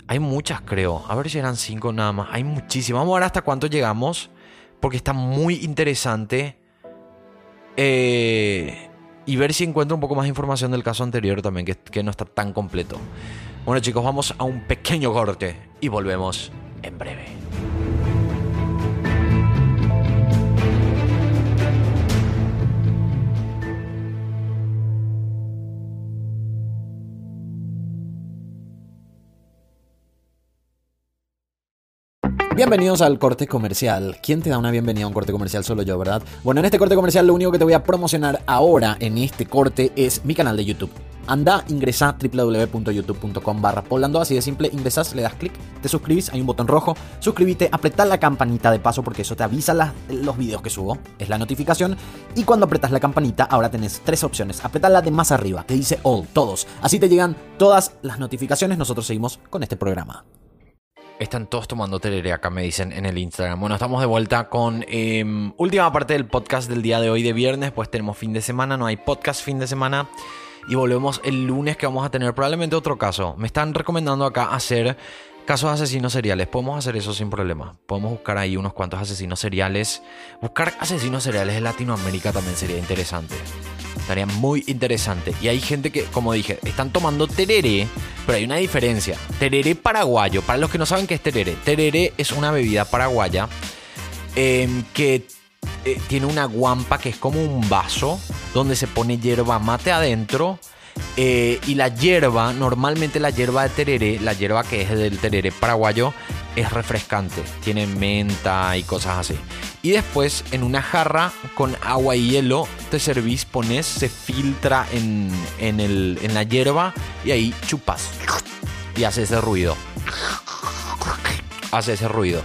Hay muchas creo, a ver si eran cinco nada más, hay muchísimas, vamos a ver hasta cuánto llegamos, porque está muy interesante. Eh, y ver si encuentro un poco más información del caso anterior también, que, que no está tan completo. Bueno chicos, vamos a un pequeño corte y volvemos en breve. Bienvenidos al corte comercial. ¿Quién te da una bienvenida a un corte comercial? Solo yo, ¿verdad? Bueno, en este corte comercial lo único que te voy a promocionar ahora en este corte es mi canal de YouTube. Anda, ingresa www.youtube.com barra poblando, así de simple, ingresas, le das clic, te suscribís, hay un botón rojo, suscríbete, apretá la campanita de paso porque eso te avisa los videos que subo, es la notificación, y cuando apretas la campanita ahora tenés tres opciones, apretá la de más arriba, que dice all, todos, así te llegan todas las notificaciones, nosotros seguimos con este programa. Están todos tomando tereré acá, me dicen en el Instagram. Bueno, estamos de vuelta con eh, última parte del podcast del día de hoy de viernes. Pues tenemos fin de semana, no hay podcast fin de semana. Y volvemos el lunes que vamos a tener probablemente otro caso. Me están recomendando acá hacer casos de asesinos seriales. Podemos hacer eso sin problema. Podemos buscar ahí unos cuantos asesinos seriales. Buscar asesinos seriales en Latinoamérica también sería interesante. Estaría muy interesante. Y hay gente que, como dije, están tomando tereré, pero hay una diferencia. Tereré paraguayo, para los que no saben qué es tereré. Tereré es una bebida paraguaya em, que eh, tiene una guampa que es como un vaso donde se pone hierba mate adentro. Eh, y la hierba, normalmente la hierba de tereré, la hierba que es del tereré paraguayo, es refrescante. Tiene menta y cosas así. Y después en una jarra con agua y hielo te servís, pones, se filtra en, el, en la hierba y ahí chupas. Y hace ese ruido. Hace ese ruido.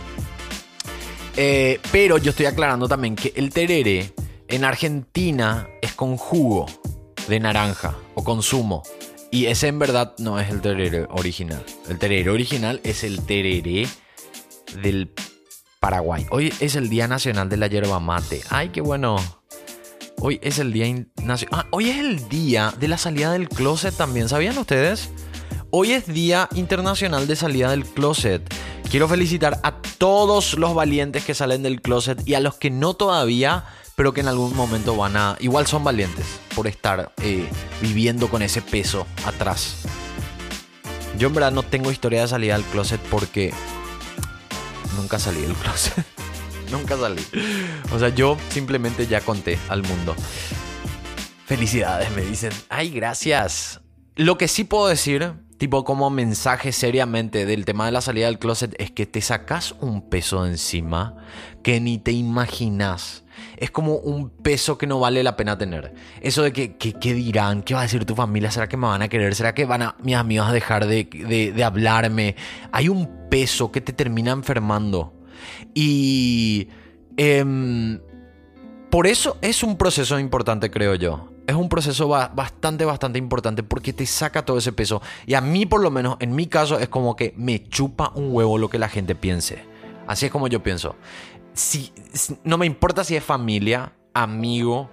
Eh, pero yo estoy aclarando también que el tereré en Argentina es con jugo de naranja o con zumo. Y ese en verdad no es el tereré original. El tereré original es el tereré del Paraguay. Hoy es el Día Nacional de la Yerba Mate. Ay, qué bueno. Hoy es el Día Nacional. Ah, hoy es el día de la salida del closet también. ¿Sabían ustedes? Hoy es Día Internacional de Salida del Closet. Quiero felicitar a todos los valientes que salen del closet y a los que no todavía, pero que en algún momento van a... Igual son valientes por estar eh, viviendo con ese peso atrás. Yo en verdad no tengo historia de salida del closet porque nunca salí del closet. nunca salí. O sea, yo simplemente ya conté al mundo. Felicidades, me dicen. Ay, gracias. Lo que sí puedo decir, tipo como mensaje seriamente del tema de la salida del closet, es que te sacas un peso de encima que ni te imaginas. Es como un peso que no vale la pena tener. Eso de que, ¿qué dirán? ¿Qué va a decir tu familia? ¿Será que me van a querer? ¿Será que van a mis amigos a dejar de, de hablarme? Hay un peso que te termina enfermando. Y... Em, por eso es un proceso importante, creo yo. Es un proceso bastante, bastante importante porque te saca todo ese peso. Y a mí, por lo menos, en mi caso, es como que me chupa un huevo lo que la gente piense. Así es como yo pienso si, no me importa si es familia, amigo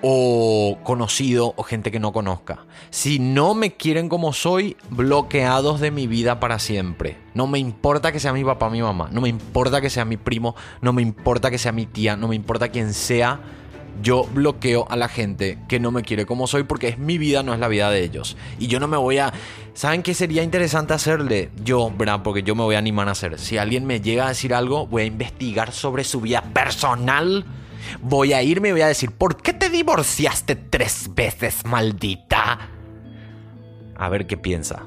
o conocido o gente que no conozca. Si no me quieren como soy, bloqueados de mi vida para siempre. No me importa que sea mi papá, mi mamá, no me importa que sea mi primo, no me importa que sea mi tía, no me importa quién sea yo bloqueo a la gente que no me quiere como soy porque es mi vida, no es la vida de ellos. Y yo no me voy a... ¿Saben qué sería interesante hacerle? Yo, ¿verdad? Porque yo me voy a animar a hacer. Si alguien me llega a decir algo, voy a investigar sobre su vida personal. Voy a irme y voy a decir, ¿por qué te divorciaste tres veces, maldita? A ver qué piensa.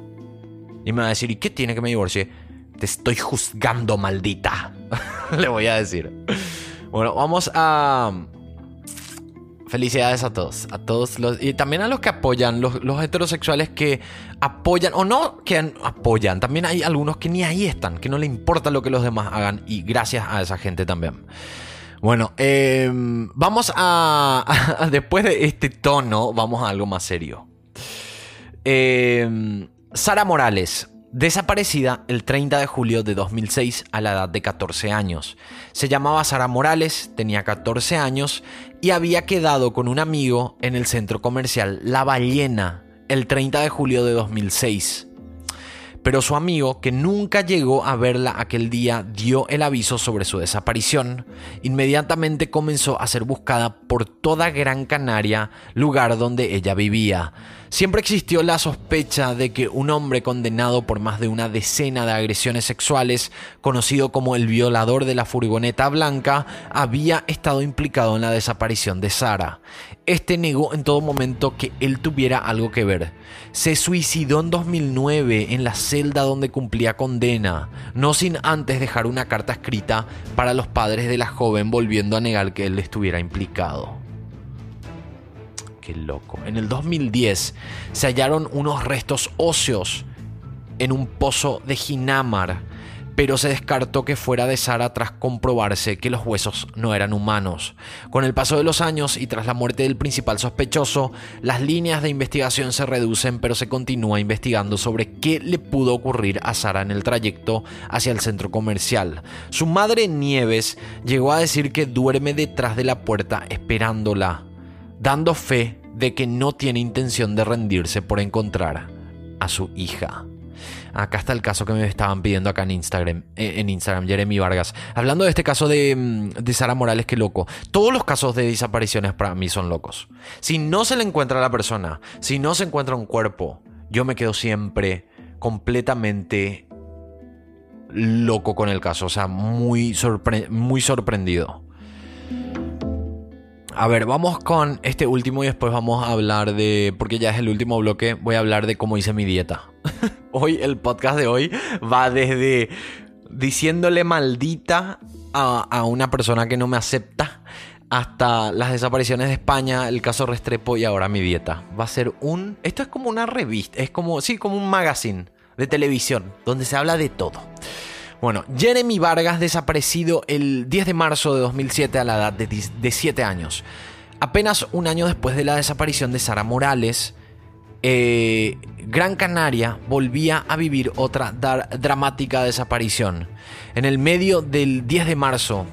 Y me va a decir, ¿y qué tiene que me divorcie? Te estoy juzgando, maldita. Le voy a decir. Bueno, vamos a Felicidades a todos, a todos los y también a los que apoyan, los, heterosexuales que apoyan o no que apoyan. También hay algunos que ni ahí están, que no le importa lo que los demás hagan y gracias a esa gente también. Bueno, em, vamos a, después de este tono, vamos a algo más serio. Em, Sara Morales, Desaparecida el 30 de julio de 2006 a la edad de 14 años. Se llamaba Sara Morales, tenía 14 años y había quedado con un amigo en el centro comercial La Ballena el 30 de julio de 2006 pero su amigo, que nunca llegó a verla aquel día, dio el aviso sobre su desaparición. Inmediatamente comenzó a ser buscada por toda Gran Canaria, lugar donde ella vivía. Siempre existió la sospecha de que un hombre condenado por más de una decena de agresiones sexuales, conocido como el violador de la furgoneta blanca, había estado implicado en la desaparición de Sara. Este negó en todo momento que él tuviera algo que ver. Se suicidó en 2009 en la celda donde cumplía condena, no sin antes dejar una carta escrita para los padres de la joven volviendo a negar que él estuviera implicado. Qué loco. En el 2010 se hallaron unos restos óseos en un pozo de Ginamar pero se descartó que fuera de Sara tras comprobarse que los huesos no eran humanos. Con el paso de los años y tras la muerte del principal sospechoso, las líneas de investigación se reducen, pero se continúa investigando sobre qué le pudo ocurrir a Sara en el trayecto hacia el centro comercial. Su madre Nieves llegó a decir que duerme detrás de la puerta esperándola, dando fe de que no tiene intención de rendirse por encontrar a su hija. Acá está el caso que me estaban pidiendo acá en Instagram, eh, en Instagram, Jeremy Vargas. Hablando de este caso de, mm, de Sara Morales, qué loco. Todos los casos de desapariciones para mí son locos. Si no se le encuentra a la persona, si no se encuentra un cuerpo, yo me quedo siempre completamente loco con el caso. O sea, muy sorprendido. A ver, vamos con este último y después vamos a hablar de, porque ya es el último bloque, voy a hablar de cómo hice mi dieta. hoy, el podcast de hoy va desde diciéndole maldita a, una persona que no me acepta hasta las desapariciones de España, el caso Restrepo y ahora mi dieta. Va a ser un... Esto es como una revista, es como, sí, como un magazine de televisión, donde se habla de todo. Bueno, Jeremy Vargas desaparecido el 10 de marzo de 2007 a la edad de 7 años. Apenas un año después de la desaparición de Sara Morales, eh, Gran Canaria volvía a vivir otra dramática desaparición. En el medio del 10 de marzo,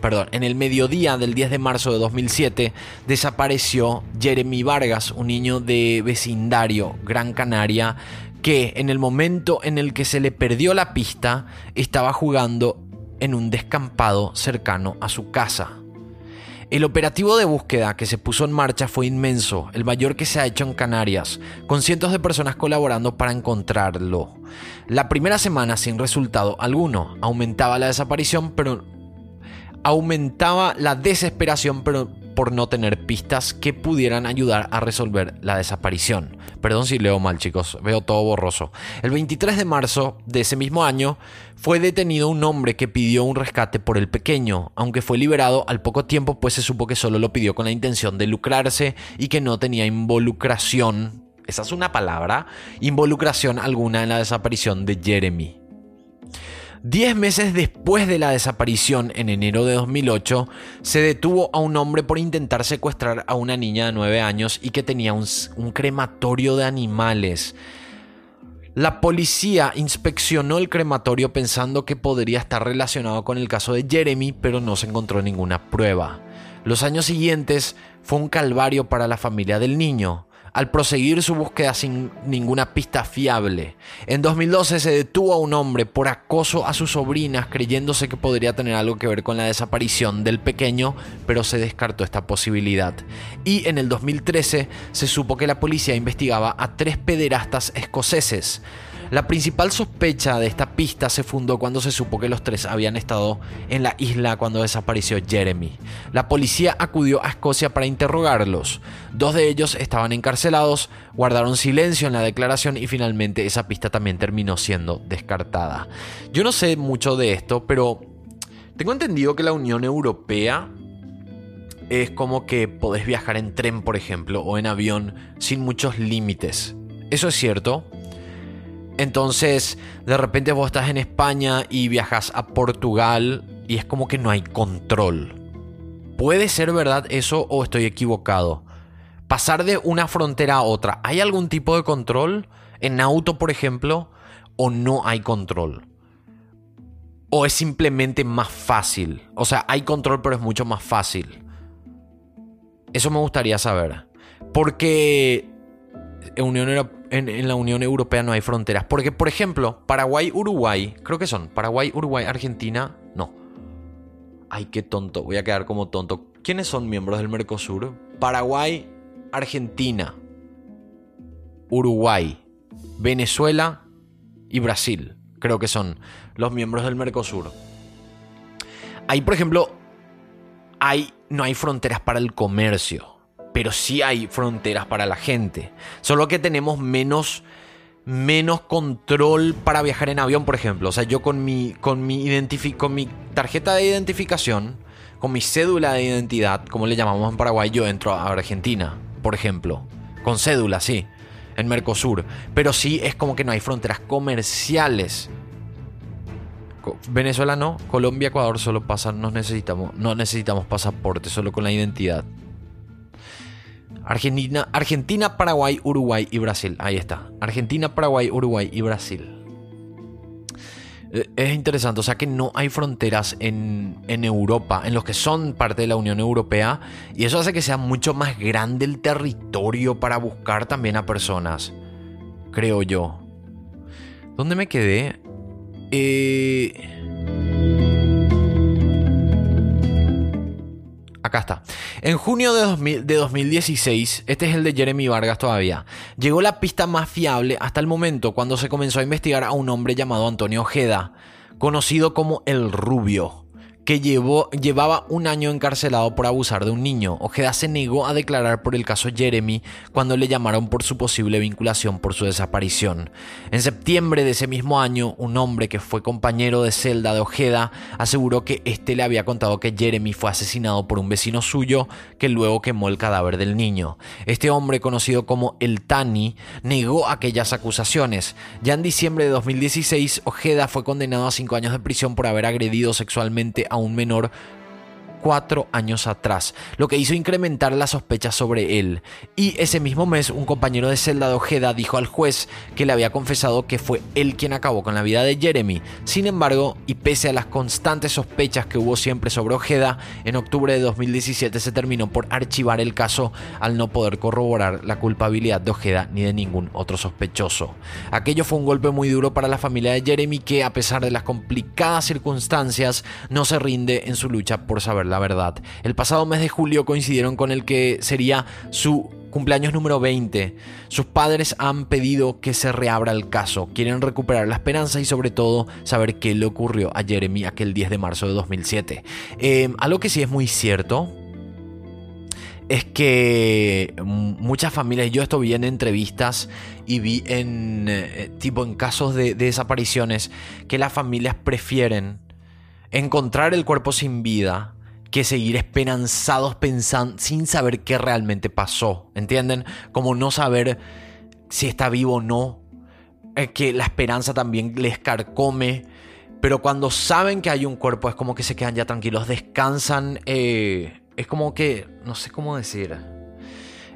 perdón, en el mediodía del 10 de marzo de 2007, desapareció Jeremy Vargas, un niño de vecindario Gran Canaria, que en el momento en el que se le perdió la pista estaba jugando en un descampado cercano a su casa. El operativo de búsqueda que se puso en marcha fue inmenso, el mayor que se ha hecho en Canarias, con cientos de personas colaborando para encontrarlo. La primera semana sin resultado alguno, aumentaba la desaparición, pero aumentaba la desesperación, por no tener pistas que pudieran ayudar a resolver la desaparición. Perdón si leo mal, chicos, veo todo borroso. El 23 de marzo de ese mismo año fue detenido un hombre que pidió un rescate por el pequeño, aunque fue liberado al poco tiempo pues se supo que solo lo pidió con la intención de lucrarse y que no tenía involucración, esa es una palabra, involucración alguna en la desaparición de Jeremy. Diez meses después de la desaparición, en enero de 2008, se detuvo a un hombre por intentar secuestrar a una niña de 9 años y que tenía un, crematorio de animales. La policía inspeccionó el crematorio pensando que podría estar relacionado con el caso de Jeremy, pero no se encontró ninguna prueba. Los años siguientes fue un calvario para la familia del niño al proseguir su búsqueda sin ninguna pista fiable. En 2012 se detuvo a un hombre por acoso a sus sobrinas creyéndose que podría tener algo que ver con la desaparición del pequeño, pero se descartó esta posibilidad. Y en el 2013 se supo que la policía investigaba a tres pederastas escoceses. La principal sospecha de esta pista se fundó cuando se supo que los tres habían estado en la isla cuando desapareció Jeremy. La policía acudió a Escocia para interrogarlos. Dos de ellos estaban encarcelados, guardaron silencio en la declaración y finalmente esa pista también terminó siendo descartada. Yo no sé mucho de esto, pero tengo entendido que la Unión Europea es como que podés viajar en tren, por ejemplo, o en avión sin muchos límites. ¿Eso es cierto? Entonces, de repente vos estás en España y viajas a Portugal y es como que no hay control. ¿Puede ser verdad eso o estoy equivocado? Pasar de una frontera a otra, ¿hay algún tipo de control? En auto, por ejemplo, o no hay control? ¿O es simplemente más fácil? O sea, hay control pero es mucho más fácil. Eso me gustaría saber. Porque en, la Unión Europea no hay fronteras. Porque, por ejemplo, Paraguay, Uruguay, creo que son Paraguay, Uruguay, Argentina, no. Ay, qué tonto, voy a quedar como tonto. ¿Quiénes son miembros del Mercosur? Paraguay, Argentina, Uruguay, Venezuela y Brasil. Creo que son los miembros del Mercosur. Ahí, por ejemplo, hay, no hay fronteras para el comercio pero sí hay fronteras para la gente. Solo que tenemos menos, menos control para viajar en avión, por ejemplo. O sea, yo con mi, con mi, tarjeta de identificación, con mi cédula de identidad, como le llamamos en Paraguay, yo entro a Argentina, por ejemplo. Con cédula, sí. En Mercosur. Pero sí es como que no hay fronteras comerciales. Venezuela no, Colombia, Ecuador solo pasan, necesitamos, no necesitamos pasaporte, solo con la identidad. Argentina, Argentina, Paraguay, Uruguay y Brasil. Ahí está. Argentina, Paraguay, Uruguay y Brasil. Eh, es interesante, o sea que no hay fronteras en, en, Europa, en los que son parte de la Unión Europea, y eso hace que sea mucho más grande el territorio para buscar también a personas, creo yo. ¿Dónde me quedé? Eh... Acá está. En junio de, de, 2016, este es el de Jeremy Vargas todavía, llegó la pista más fiable hasta el momento cuando se comenzó a investigar a un hombre llamado Antonio Ojeda, conocido como el Rubio que llevó, llevaba un año encarcelado por abusar de un niño. Ojeda se negó a declarar por el caso Jeremy cuando le llamaron por su posible vinculación por su desaparición. En septiembre de ese mismo año, un hombre que fue compañero de celda de Ojeda aseguró que éste le había contado que Jeremy fue asesinado por un vecino suyo que luego quemó el cadáver del niño. Este hombre, conocido como el Tani, negó aquellas acusaciones. Ya en diciembre de 2016, Ojeda fue condenado a cinco años de prisión por haber agredido sexualmente a a un menor cuatro años atrás, lo que hizo incrementar las sospechas sobre él. Y ese mismo mes, un compañero de celda de Ojeda dijo al juez que le había confesado que fue él quien acabó con la vida de Jeremy. Sin embargo, y pese a las constantes sospechas que hubo siempre sobre Ojeda, en octubre de 2017 se terminó por archivar el caso al no poder corroborar la culpabilidad de Ojeda ni de ningún otro sospechoso. Aquello fue un golpe muy duro para la familia de Jeremy que, a pesar de las complicadas circunstancias, no se rinde en su lucha por saber la la verdad. El pasado mes de julio coincidieron con el que sería su cumpleaños número 20. Sus padres han pedido que se reabra el caso, quieren recuperar la esperanza y sobre todo saber qué le ocurrió a Jeremy aquel 10 de marzo de 2007. Eh, algo que sí es muy cierto es que muchas familias, yo esto vi en entrevistas y vi en eh, tipo en casos de desapariciones, que las familias prefieren encontrar el cuerpo sin vida que seguir esperanzados pensando sin saber qué realmente pasó. ¿Entienden? Como no saber si está vivo o no. que la esperanza también les carcome. Pero cuando saben que hay un cuerpo es como que se quedan ya tranquilos, descansan. Eh, es como que, no sé cómo decir.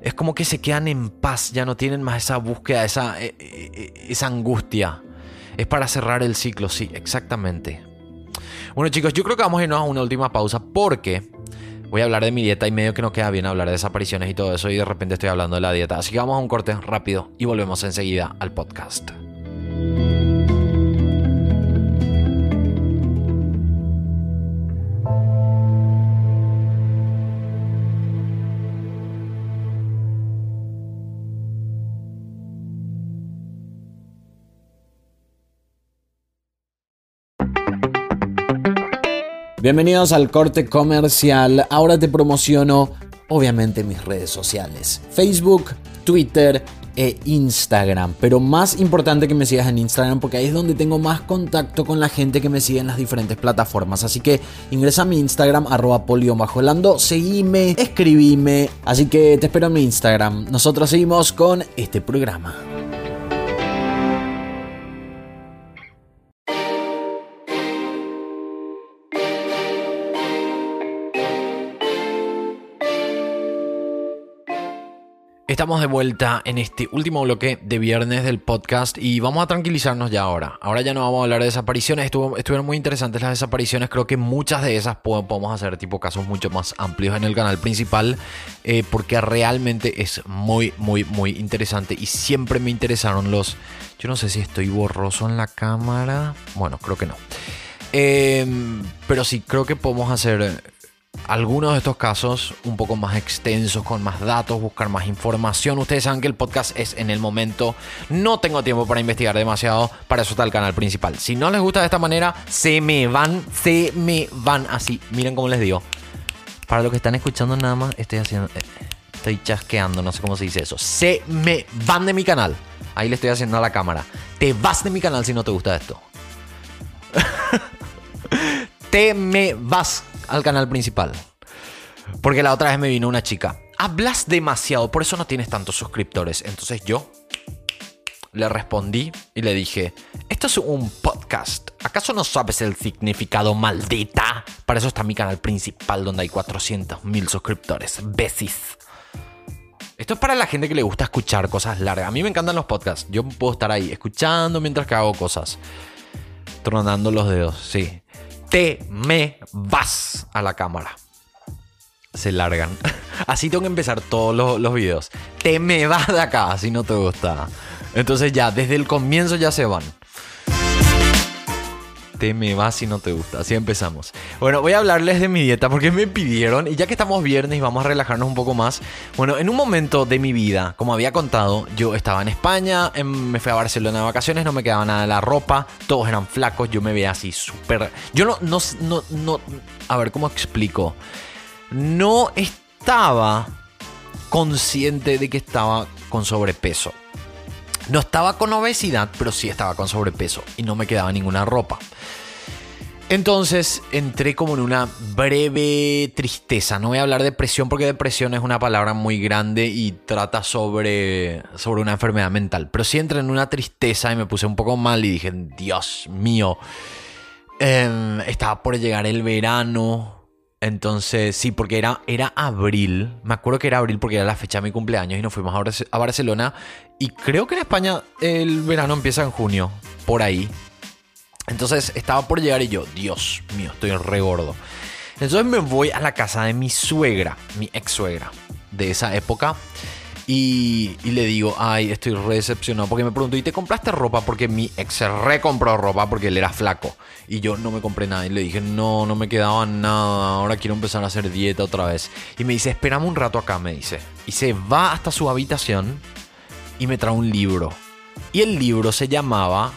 Es como que se quedan en paz, ya no tienen más esa búsqueda, esa, eh, eh, esa angustia. Es para cerrar el ciclo, sí, exactamente. Bueno chicos, yo creo que vamos a irnos a una última pausa porque voy a hablar de mi dieta y medio que no queda bien hablar de desapariciones y todo eso y de repente estoy hablando de la dieta. Así que vamos a un corte rápido y volvemos enseguida al podcast. Bienvenidos al corte comercial. Ahora te promociono, obviamente, mis redes sociales: Facebook, Twitter e Instagram. Pero más importante que me sigas en Instagram porque ahí es donde tengo más contacto con la gente que me sigue en las diferentes plataformas. Así que ingresa a mi Instagram, arroba polio-lando, seguime, escribime. Así que te espero en mi Instagram. Nosotros seguimos con este programa. Estamos de vuelta en este último bloque de viernes del podcast y vamos a tranquilizarnos ya ahora. Ahora ya no vamos a hablar de desapariciones. estuvieron muy interesantes las desapariciones. Creo que muchas de esas podemos hacer tipo casos mucho más amplios en el canal principal eh, porque realmente es muy, muy, muy interesante y siempre me interesaron los... Yo no sé si estoy borroso en la cámara. Bueno, creo que no. Em, pero sí, creo que podemos hacer algunos de estos casos un poco más extensos, con más datos, buscar más información. Ustedes saben que el podcast es en el momento. No tengo tiempo para investigar demasiado. Para eso está el canal principal. Si no les gusta de esta manera, se me van, se me van así. Miren cómo les digo. Para los que están escuchando nada más, estoy haciendo... Eh, estoy chasqueando, no sé cómo se dice eso. Se me van de mi canal. Ahí le estoy haciendo a la cámara. Te vas de mi canal si no te gusta esto. te me vas al canal principal. Porque la otra vez me vino una chica. Hablas demasiado, por eso no tienes tantos suscriptores. Entonces yo le respondí y le dije, esto es un podcast. ¿Acaso no sabes el significado maldita? Para eso está mi canal principal donde hay 400 mil suscriptores. Besis. Esto es para la gente que le gusta escuchar cosas largas. A mí me encantan los podcasts. Yo puedo estar ahí escuchando mientras que hago cosas. Tronando los dedos, sí te me vas a la cámara. Se largan. Así tengo que empezar todos los, videos. Te me vas de acá si no te gusta. Entonces ya, desde el comienzo ya se van. Te me va si no te gusta. Así empezamos. Bueno, voy a hablarles de mi dieta porque me pidieron y ya que estamos viernes vamos a relajarnos un poco más. Bueno, en un momento de mi vida, como había contado, yo estaba en España, me fui a Barcelona de vacaciones, no me quedaba nada de la ropa, todos eran flacos, yo me veía así súper... Yo no, no, no, no... A ver, ¿cómo explico? No estaba consciente de que estaba con sobrepeso. No estaba con obesidad, pero sí estaba con sobrepeso y no me quedaba ninguna ropa. Entonces entré como en una breve tristeza. No voy a hablar de depresión porque depresión es una palabra muy grande y trata sobre, sobre una enfermedad mental. Pero sí entré en una tristeza y me puse un poco mal y dije, Dios mío, em, estaba por llegar el verano. Entonces, sí, porque era, era abril. Me acuerdo que era abril porque era la fecha de mi cumpleaños y nos fuimos a Barcelona. Y creo que en España el verano empieza en junio, por ahí. Entonces estaba por llegar y yo, Dios mío, estoy re gordo. Entonces me voy a la casa de mi suegra, mi ex suegra de esa época. Y, le digo, ay, estoy re decepcionado. Porque me preguntó, ¿y te compraste ropa? Porque mi ex se recompró ropa porque él era flaco. Y yo no me compré nada. Y le dije, no, no me quedaba nada. Ahora quiero empezar a hacer dieta otra vez. Y me dice, espérame un rato acá, me dice. Y se va hasta su habitación y me trae un libro. Y el libro se llamaba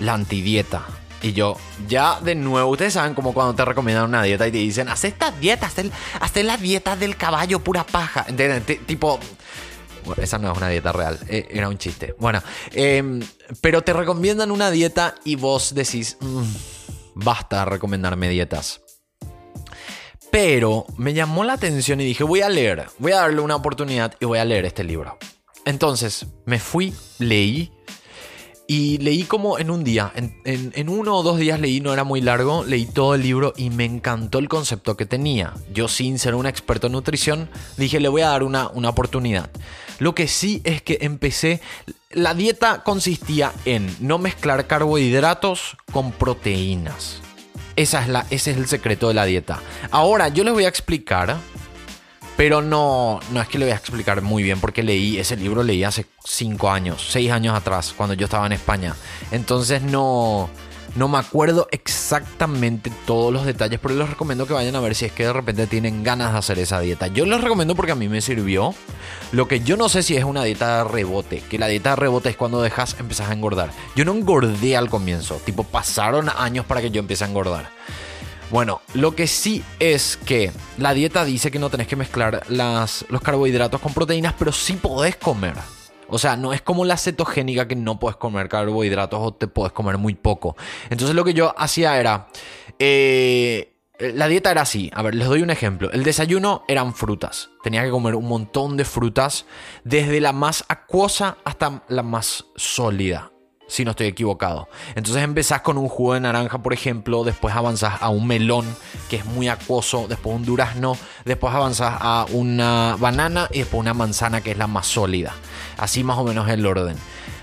La antidieta. Y yo, ya de nuevo, ustedes saben como cuando te recomiendan una dieta y te dicen, haz esta dieta, haz, la dieta del caballo pura paja. ¿Entienden? tipo, esa no es una dieta real, eh, era un chiste. Bueno, em, pero te recomiendan una dieta y vos decís, mm, basta recomendarme dietas. Pero me llamó la atención y dije, voy a leer, voy a darle una oportunidad y voy a leer este libro. Entonces, me fui, leí y leí como en un día, en, uno o dos días leí, no era muy largo, leí todo el libro y me encantó el concepto que tenía. Yo sin ser un experto en nutrición, dije le voy a dar una, una oportunidad. Lo que sí es que empecé, la dieta consistía en no mezclar carbohidratos con proteínas. Esa es la, ese es el secreto de la dieta. Ahora yo les voy a explicar pero no, no es que le voy a explicar muy bien porque leí ese libro, leí hace 5 años, 6 años atrás, cuando yo estaba en España. Entonces no, no me acuerdo exactamente todos los detalles, pero les recomiendo que vayan a ver si es que de repente tienen ganas de hacer esa dieta. Yo les recomiendo porque a mí me sirvió. Lo que yo no sé si es una dieta de rebote, que la dieta de rebote es cuando dejas, empezás a engordar. Yo no engordé al comienzo, tipo pasaron años para que yo empiece a engordar. Bueno, lo que sí es que la dieta dice que no tenés que mezclar los carbohidratos con proteínas, pero sí podés comer. O sea, no es como la cetogénica que no puedes comer carbohidratos o te puedes comer muy poco. Entonces lo que yo hacía era... Eh, la dieta era así. A ver, les doy un ejemplo. El desayuno eran frutas. Tenía que comer un montón de frutas, desde la más acuosa hasta la más sólida si no estoy equivocado. Entonces empezás con un jugo de naranja, por ejemplo, después avanzas a un melón, que es muy acuoso, después un durazno, después avanzas a una banana y después una manzana, que es la más sólida. Así más o menos el orden.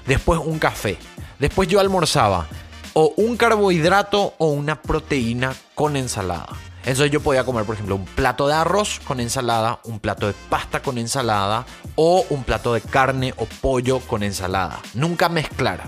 Después un café. Después yo almorzaba o un carbohidrato o una proteína con ensalada. Entonces yo podía comer, por ejemplo, un plato de arroz con ensalada, un plato de pasta con ensalada o un plato de carne o pollo con ensalada. Nunca mezclar.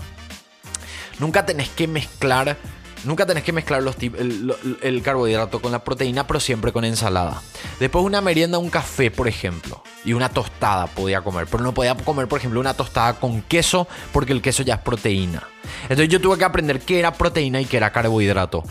Nunca tenés que mezclar. Nunca tenés que mezclar los el, el, carbohidrato con la proteína, pero siempre con ensalada. Después una merienda, un café, por ejemplo. Y una tostada podía comer. Pero no podía comer, por ejemplo, una tostada con queso, porque el queso ya es proteína. Entonces yo tuve que aprender qué era proteína y qué era carbohidrato.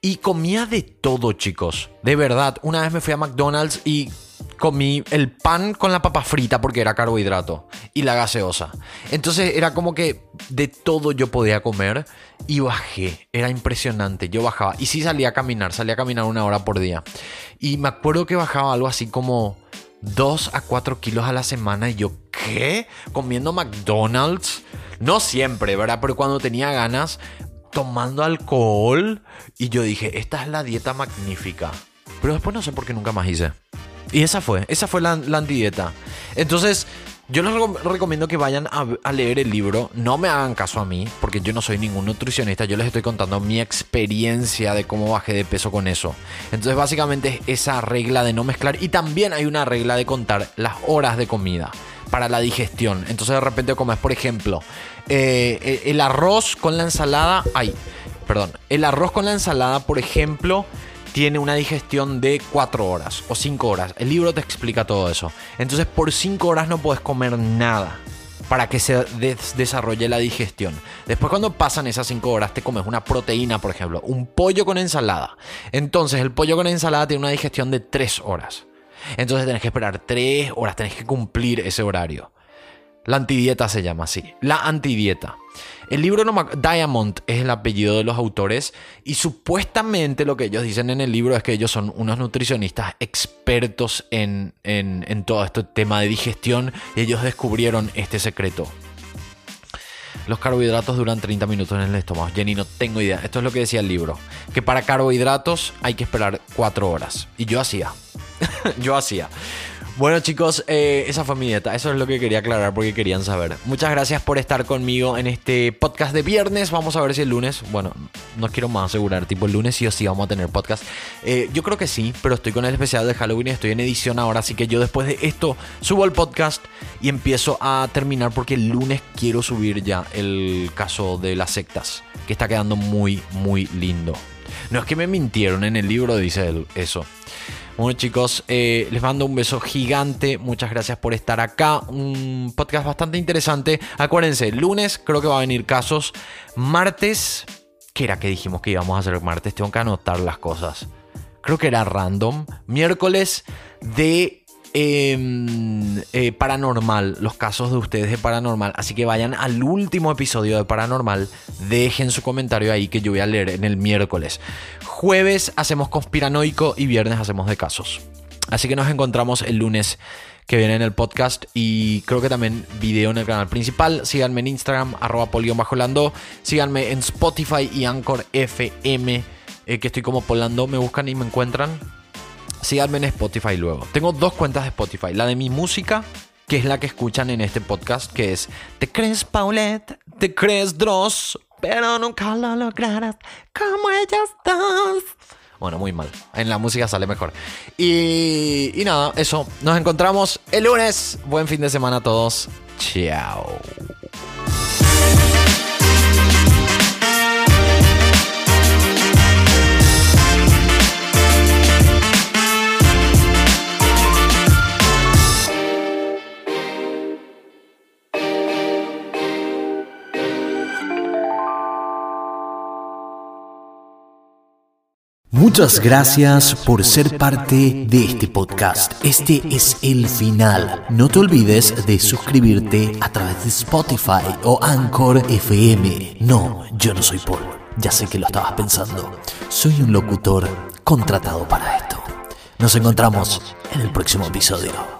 Y comía de todo, chicos. De verdad. Una vez me fui a McDonald's y comí el pan con la papa frita porque era carbohidrato y la gaseosa. Entonces era como que de todo yo podía comer y bajé. Era impresionante. Yo bajaba y sí salía a caminar, salía a caminar una hora por día. Y me acuerdo que bajaba algo así como 2 a 4 kilos a la semana y yo, ¿qué? Comiendo McDonald's. No siempre, ¿verdad? Pero cuando tenía ganas, tomando alcohol. Y yo dije, esta es la dieta magnífica. Pero después no sé por qué nunca más hice. Y esa fue, esa fue la, la antidieta. Entonces, yo les recomiendo que vayan a, leer el libro. No me hagan caso a mí, porque yo no soy ningún nutricionista. Yo les estoy contando mi experiencia de cómo bajé de peso con eso. Entonces, básicamente es esa regla de no mezclar. Y también hay una regla de contar las horas de comida para la digestión. Entonces, de repente comes, por ejemplo, eh, el arroz con la ensalada. Ay, perdón, el arroz con la ensalada, por ejemplo, tiene una digestión de 4 horas o 5 horas. El libro te explica todo eso. Entonces por 5 horas no puedes comer nada para que se desarrolle la digestión. Después cuando pasan esas 5 horas te comes una proteína, por ejemplo, un pollo con ensalada. Entonces el pollo con ensalada tiene una digestión de 3 horas. Entonces tenés que esperar 3 horas, tenés que cumplir ese horario. La antidieta se llama así. La antidieta. El libro no Diamond es el apellido de los autores y supuestamente lo que ellos dicen en el libro es que ellos son unos nutricionistas expertos en, en todo este tema de digestión y ellos descubrieron este secreto. Los carbohidratos duran 30 minutos en el estómago. Jenny, no tengo idea. Esto es lo que decía el libro. Que para carbohidratos hay que esperar 4 horas. Y yo hacía. yo hacía. Bueno chicos, eh, esa fue mi dieta, eso es lo que quería aclarar porque querían saber. Muchas gracias por estar conmigo en este podcast de viernes, vamos a ver si el lunes, bueno, no quiero más asegurar, tipo el lunes sí o sí vamos a tener podcast. Eh, yo creo que sí, pero estoy con el especial de Halloween estoy en edición ahora, así que yo después de esto subo el podcast y empiezo a terminar porque el lunes quiero subir ya el caso de las sectas, que está quedando muy, muy lindo. No es que me mintieron en el libro, dice eso. Bueno chicos, eh, les mando un beso gigante. Muchas gracias por estar acá. Un podcast bastante interesante. Acuérdense, lunes creo que va a venir casos. Martes, ¿qué era que dijimos que íbamos a hacer martes? Tengo que anotar las cosas. Creo que era random. Miércoles de Em, eh, paranormal, los casos de ustedes de paranormal. Así que vayan al último episodio de paranormal, dejen su comentario ahí que yo voy a leer en el miércoles. Jueves hacemos conspiranoico y viernes hacemos de casos. Así que nos encontramos el lunes que viene en el podcast y creo que también video en el canal principal. Síganme en Instagram, arroba polión bajo lando. Síganme en Spotify y Anchor FM, eh, que estoy como polando. Me buscan y me encuentran. Síganme en Spotify luego. Tengo dos cuentas de Spotify. La de mi música, que es la que escuchan en este podcast, que es Te crees Paulette, te crees Dross, pero nunca lo lograrás como ellas dos. Bueno, muy mal. En la música sale mejor. Y, y nada, eso. Nos encontramos el lunes. Buen fin de semana a todos. Chao. Muchas gracias por ser parte de este podcast. Este es el final. No te olvides de suscribirte a través de Spotify o Anchor FM. No, yo no soy Paul. Ya sé que lo estabas pensando. Soy un locutor contratado para esto. Nos encontramos en el próximo episodio.